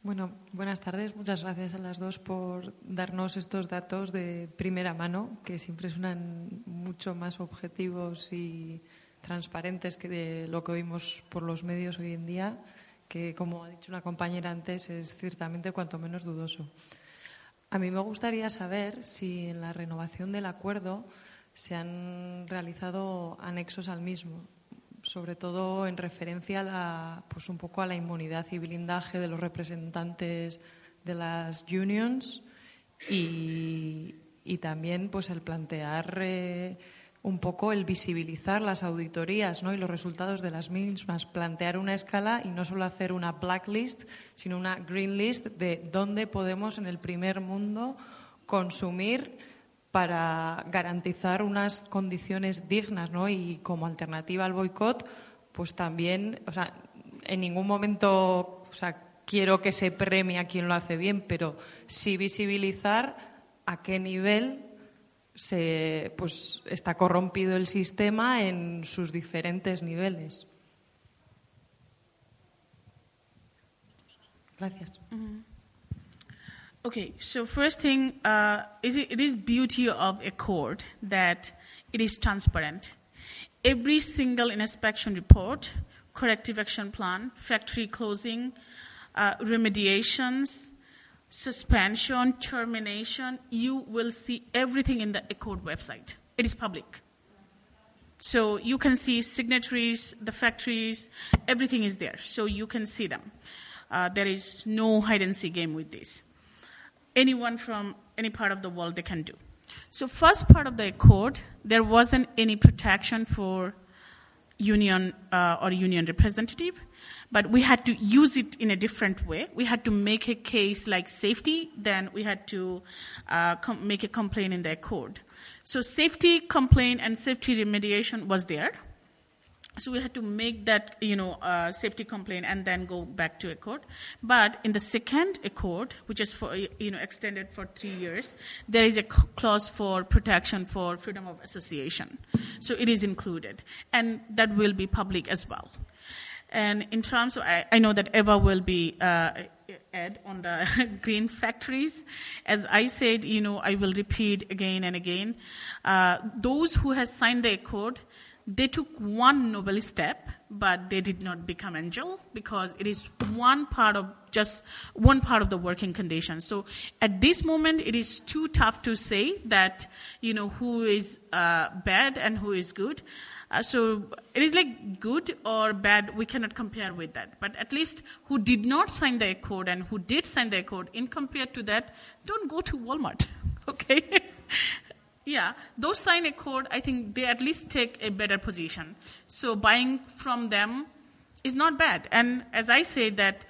Bueno, buenas tardes. Muchas gracias a las dos por darnos estos datos de primera mano, que siempre suenan mucho más objetivos y transparentes que lo que oímos por los medios hoy en día, que como ha dicho una compañera antes, es ciertamente cuanto menos dudoso. A mí me gustaría saber si en la renovación del acuerdo se han realizado anexos al mismo, sobre todo en referencia a la, pues un poco a la inmunidad y blindaje de los representantes de las unions y, también pues el plantear eh, un poco el visibilizar las auditorías ¿no? y los resultados de las mismas, plantear una escala y no solo hacer una blacklist, sino una green list de dónde podemos en el primer mundo consumir para garantizar unas condiciones dignas, ¿no? Y como alternativa al boicot, pues también, o sea, en ningún momento, o sea, quiero que se premie a quien lo hace bien, pero sí visibilizar a qué nivel se, pues, está corrompido el sistema en sus diferentes niveles. Gracias. Okay, so first thing, uh, is it, it is beauty of a court that it is transparent. Every single inspection report, corrective action plan, factory closing, uh, remediations, suspension, termination, you will see everything in the Accord website. It is public. So you can see signatories, the factories, everything is there. So you can see them. Uh, there is no hide and seek game with this. Anyone from any part of the world they can do. So first part of the accord, there wasn't any protection for union uh, or union representative but we had to use it in a different way. We had to make a case like safety, then we had to uh, com- make a complaint in the accord. So safety complaint and safety remediation was there. So we had to make that, you know, uh, safety complaint and then go back to a court. But in the second accord, which is for, you know, extended for three years, there is a clause for protection for freedom of association. So it is included. And that will be public as well. And in terms of, I, I know that Eva will be uh, Ed on the green factories. As I said, you know, I will repeat again and again. Uh, those who have signed the accord, they took one noble step, but they did not become angel because it is one part of just one part of the working conditions. So at this moment, it is too tough to say that you know who is uh, bad and who is good. Uh, so it is like good or bad, we cannot compare with that. But at least who did not sign the accord and who did sign the accord, in compared to that, don't go to Walmart. okay? yeah, those sign a accord, I think they at least take a better position. So buying from them is not bad. And as I say that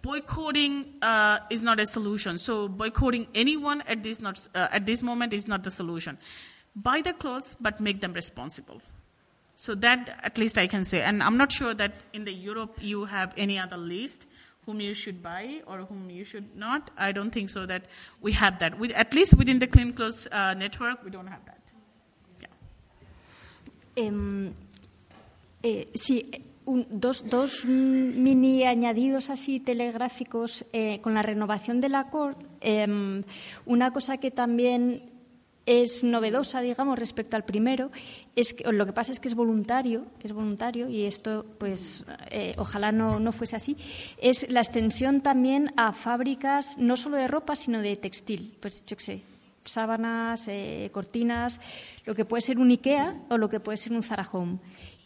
boycotting uh, is not a solution. So boycotting anyone at this, not, uh, at this moment is not the solution. Buy the clothes, but make them responsible. So that at least I can say. And I'm not sure that in the Europe you have any other list whom you should buy or whom you should not. I don't think so that we have that. With, at least within the Clean Clothes uh, network, we don't have that. Yeah. Um, eh, sí, un, dos, dos mini añadidos así telegráficos eh, con la renovación del acuerdo. Eh, una cosa que también es novedosa, digamos, respecto al primero, es que, lo que pasa es que es voluntario, es voluntario, y esto, pues, eh, ojalá no, no, fuese así, es la extensión también a fábricas no solo de ropa, sino de textil. Pues, yo qué sé, sábanas, eh, cortinas, lo que puede ser un IKEA o lo que puede ser un Zara Home.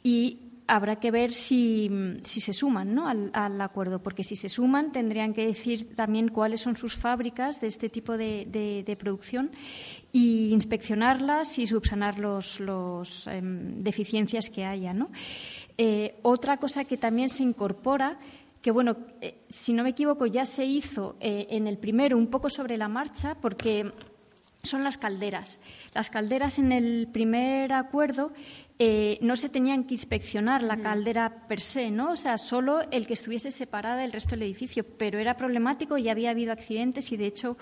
Y habrá que ver si, se suman ¿no? al, acuerdo, porque si se suman tendrían que decir también cuáles son sus fábricas de este tipo de, producción y inspeccionarlas y subsanar los, los em, deficiencias que haya. Eh, otra cosa que también se incorpora que bueno, eh, si no me equivoco, ya se hizo eh, en el primero un poco sobre la marcha, porque son las calderas. Las calderas en el primer acuerdo eh, no se tenían que inspeccionar la caldera per se, ¿no? O sea, solo el que estuviese separada del resto del edificio. Pero era problemático y había habido accidentes y, de hecho,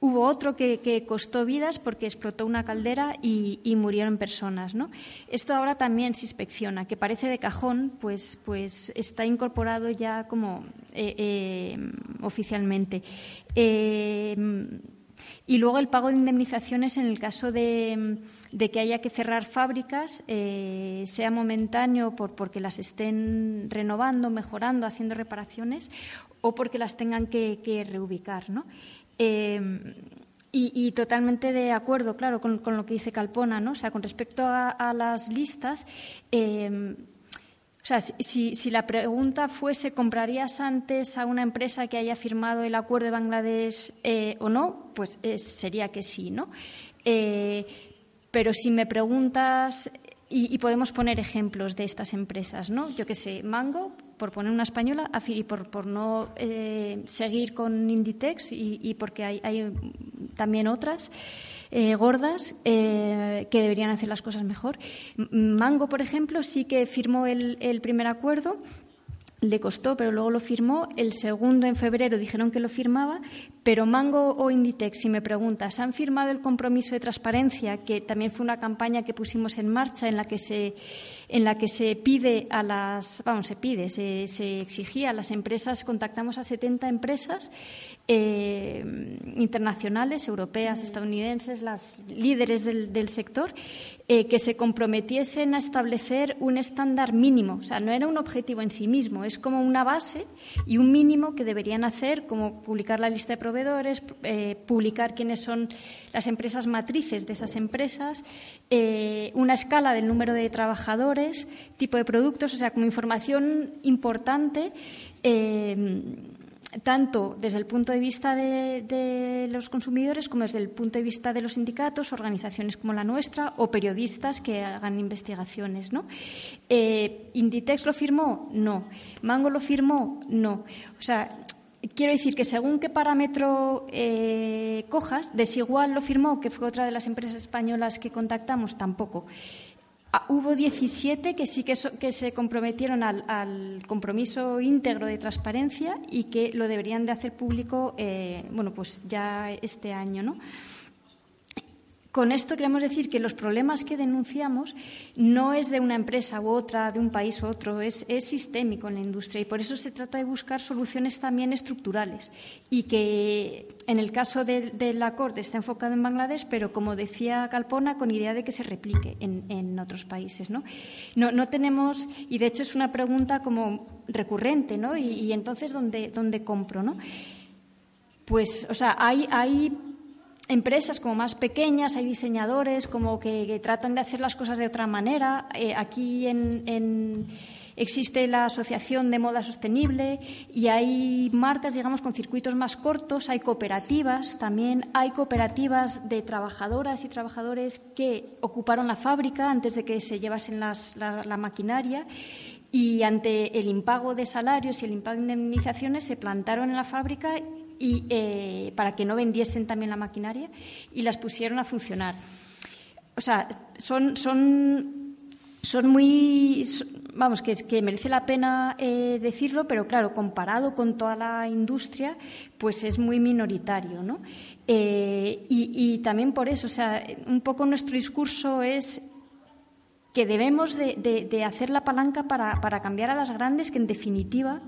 hubo otro que, costó vidas porque explotó una caldera y, murieron personas, ¿no? Esto ahora también se inspecciona, que parece de cajón, pues, pues está incorporado ya como eh, eh, oficialmente. Y luego el pago de indemnizaciones en el caso de, que haya que cerrar fábricas, eh, sea momentáneo por, porque las estén renovando, mejorando, haciendo reparaciones o porque las tengan que, reubicar. ¿no? Eh, y, totalmente de acuerdo, claro, con, lo que dice Calpona, ¿no? O sea, con respecto a, las listas, eh, sea, si, si, la pregunta fuese, ¿comprarías antes a una empresa que haya firmado el acuerdo de Bangladesh eh, o no? Pues eh, sería que sí, ¿no? Eh, pero si me preguntas, y, podemos poner ejemplos de estas empresas, ¿no? Yo qué sé, Mango, por poner una española, y por, por no seguir con Inditex y, porque hay también otras. Eh, gordas eh, que deberían hacer las cosas mejor. Mango, por ejemplo, sí que firmó el, el primer acuerdo le costó, pero luego lo firmó. El segundo, en febrero, dijeron que lo firmaba, pero Mango o Inditex, si me preguntas, ¿han firmado el compromiso de transparencia, que también fue una campaña que pusimos en marcha en la que se en la que se pide a las, vamos, se pide, se, se exigía a las empresas, contactamos a 70 empresas eh, internacionales, europeas, estadounidenses, las líderes del, sector, eh, que se comprometiesen a establecer un estándar mínimo. O sea, no era un objetivo en sí mismo, es como una base y un mínimo que deberían hacer, como publicar la lista de proveedores, eh, publicar quiénes son las empresas matrices de esas empresas, una escala del número de trabajadores, tipo de productos, o sea, como información importante tanto desde el punto de vista de, los consumidores como desde el punto de vista de los sindicatos, organizaciones como la nuestra o periodistas que hagan investigaciones. ¿no? Eh, ¿Inditex lo firmó? No. ¿Mango lo firmó? No. O sea, quiero decir que según qué parámetro eh, cojas, Desigual lo firmó, que fue otra de las empresas españolas que contactamos, tampoco. Ah, hubo 17 que sí que, se comprometieron al, compromiso íntegro de transparencia y que lo deberían de hacer público, eh, bueno, pues ya este año, ¿no? Con esto queremos decir que los problemas que denunciamos no es de una empresa u otra, de un país u otro, es, sistémico en la industria y por eso se trata de buscar soluciones también estructurales y que en el caso del acorde está enfocado en Bangladesh, pero como decía Calpona, con idea de que se replique en, otros países. ¿no? ¿no? tenemos, y de hecho es una pregunta como recurrente, ¿no? y, entonces, ¿dónde, ¿dónde compro? ¿no? Pues, o sea, hay, hay empresas como más pequeñas, hay diseñadores como que, tratan de hacer las cosas de otra manera. Eh, aquí en, existe la Asociación de Moda Sostenible y hay marcas, digamos, con circuitos más cortos, hay cooperativas también, hay cooperativas de trabajadoras y trabajadores que ocuparon la fábrica antes de que se llevasen la, la maquinaria y ante el impago de salarios y el impago de indemnizaciones se plantaron en la fábrica y, eh, para que no vendiesen también la maquinaria y las pusieron a funcionar. O sea, son, son, son muy. Vamos, que, que merece la pena eh, decirlo, pero claro, comparado con toda la industria, pues es muy minoritario, ¿no? Eh, y, también por eso, o sea, un poco nuestro discurso es que debemos de, de, hacer la palanca para, para cambiar a las grandes, que en definitiva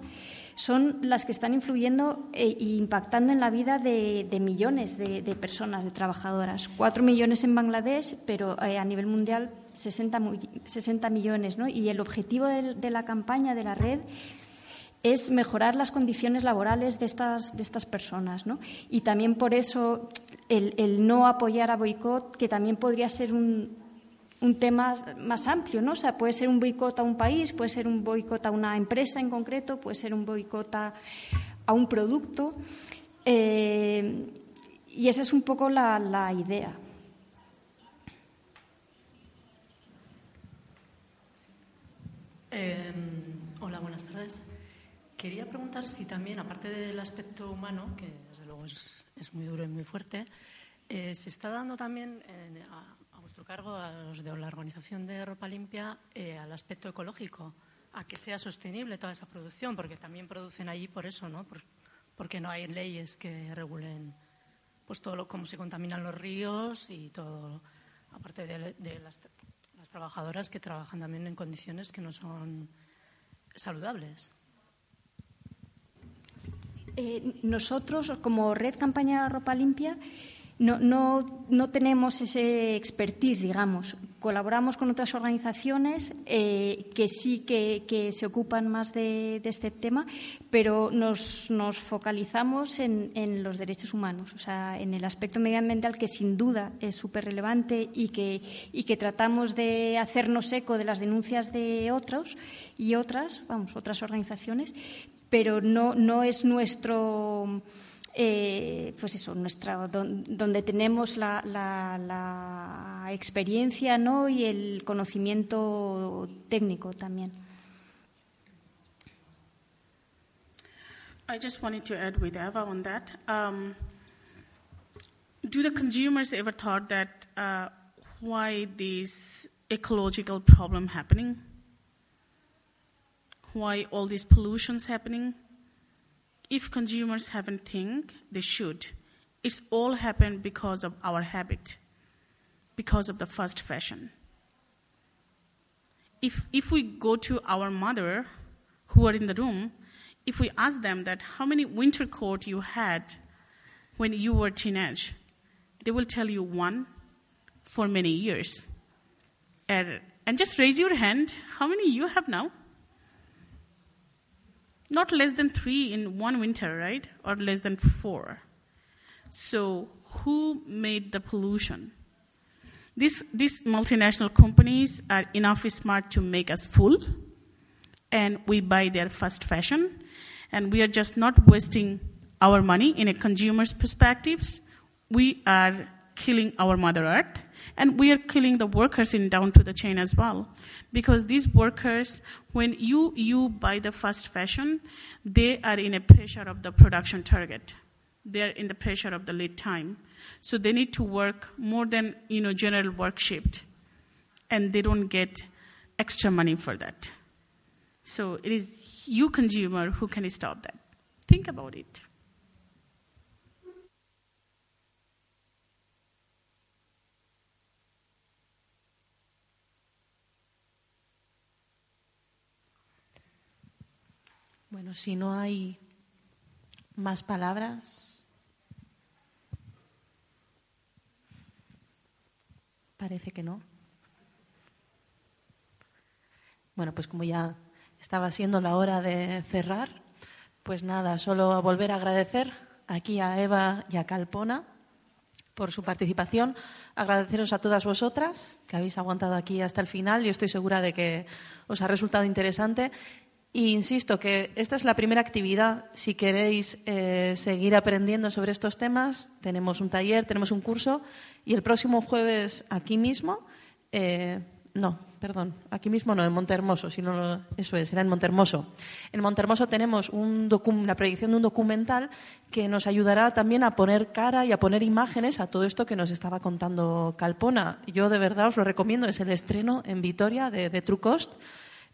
son las que están influyendo e impactando en la vida de, millones de, personas, de trabajadoras. Cuatro millones en Bangladesh, pero eh, a nivel mundial 60, 60 millones. ¿no? Y el objetivo de, la campaña de la red es mejorar las condiciones laborales de estas, de estas personas. ¿no? Y también por eso el, el no apoyar a boicot, que también podría ser un, un tema más amplio, ¿no? O sea, puede ser un boicot a un país, puede ser un boicot a una empresa en concreto, puede ser un boicot a, un producto. Eh, y esa es un poco la, idea. Em, hola, buenas tardes. Quería preguntar si también, aparte del aspecto humano, que desde luego es, muy duro y muy fuerte, eh, se está dando también cargo a los de la Organización de Ropa Limpia eh, al aspecto ecológico, a que sea sostenible toda esa producción, porque también producen allí por eso, ¿no? porque no hay leyes que regulen pues todo lo, cómo se contaminan los ríos y todo, aparte de, las, trabajadoras que trabajan también en condiciones que no son saludables. Eh, nosotros, como Red Campaña Ropa Limpia, no, no, no tenemos ese expertise, digamos. Colaboramos con otras organizaciones eh, que sí que, que, se ocupan más de, este tema, pero nos, nos focalizamos en, en, los derechos humanos, o sea, en el aspecto medioambiental que sin duda es súper relevante y que, y que tratamos de hacernos eco de las denuncias de otros y otras, vamos, otras organizaciones, pero no, no es nuestro eh, pues eso, nuestra, donde tenemos la, la, la experiencia ¿no? y el conocimiento técnico también. I just wanted to add with Eva on that. Um, do the consumers ever thought that uh, why this ecological problem happening? Why all these pollutions happening? If consumers haven't think, they should. It's all happened because of our habit, because of the fast fashion. If, if we go to our mother who are in the room, if we ask them that how many winter coat you had when you were teenage, they will tell you one for many years. And, and just raise your hand, how many you have now? Not less than three in one winter, right? Or less than four. So, who made the pollution? These, these multinational companies are enough smart to make us fool, and we buy their fast fashion, and we are just not wasting our money in a consumer's perspectives. We are killing our Mother Earth, and we are killing the workers in down to the chain as well. Because these workers when you you buy the fast fashion they are in a pressure of the production target. They're in the pressure of the lead time. So they need to work more than you know general work shift. And they don't get extra money for that. So it is you consumer who can stop that. Think about it Bueno, si no hay más palabras, parece que no. Bueno, pues como ya estaba siendo la hora de cerrar, pues nada, solo volver a agradecer aquí a Eva y a Calpona por su participación, agradeceros a todas vosotras que habéis aguantado aquí hasta el final. Yo estoy segura de que os ha resultado interesante y insisto que esta es la primera actividad. Si queréis eh, seguir aprendiendo sobre estos temas, tenemos un taller, tenemos un curso y el próximo jueves aquí mismo, eh, no, perdón, aquí mismo no, en Montermoso, sino eso es, era en Montermoso. En Montermoso tenemos un la proyección de un documental que nos ayudará también a poner cara y a poner imágenes a todo esto que nos estaba contando Calpona. Yo de verdad os lo recomiendo, es el estreno en Vitoria de, de True Cost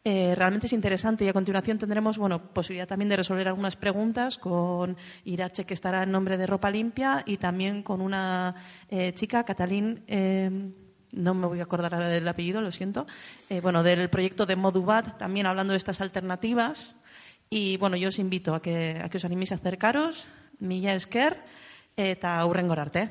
eh, realmente es interesante y a continuación tendremos bueno, posibilidad también de resolver algunas preguntas con Irache, que estará en nombre de Ropa Limpia, y también con una eh, chica, Catalín. Eh, no me voy a acordar ahora del apellido, lo siento, bueno, del proyecto de Modubat, también hablando de estas alternativas. Y bueno, yo os invito a que, a que os animéis a acercaros. Milla esker eta hurrengor arte.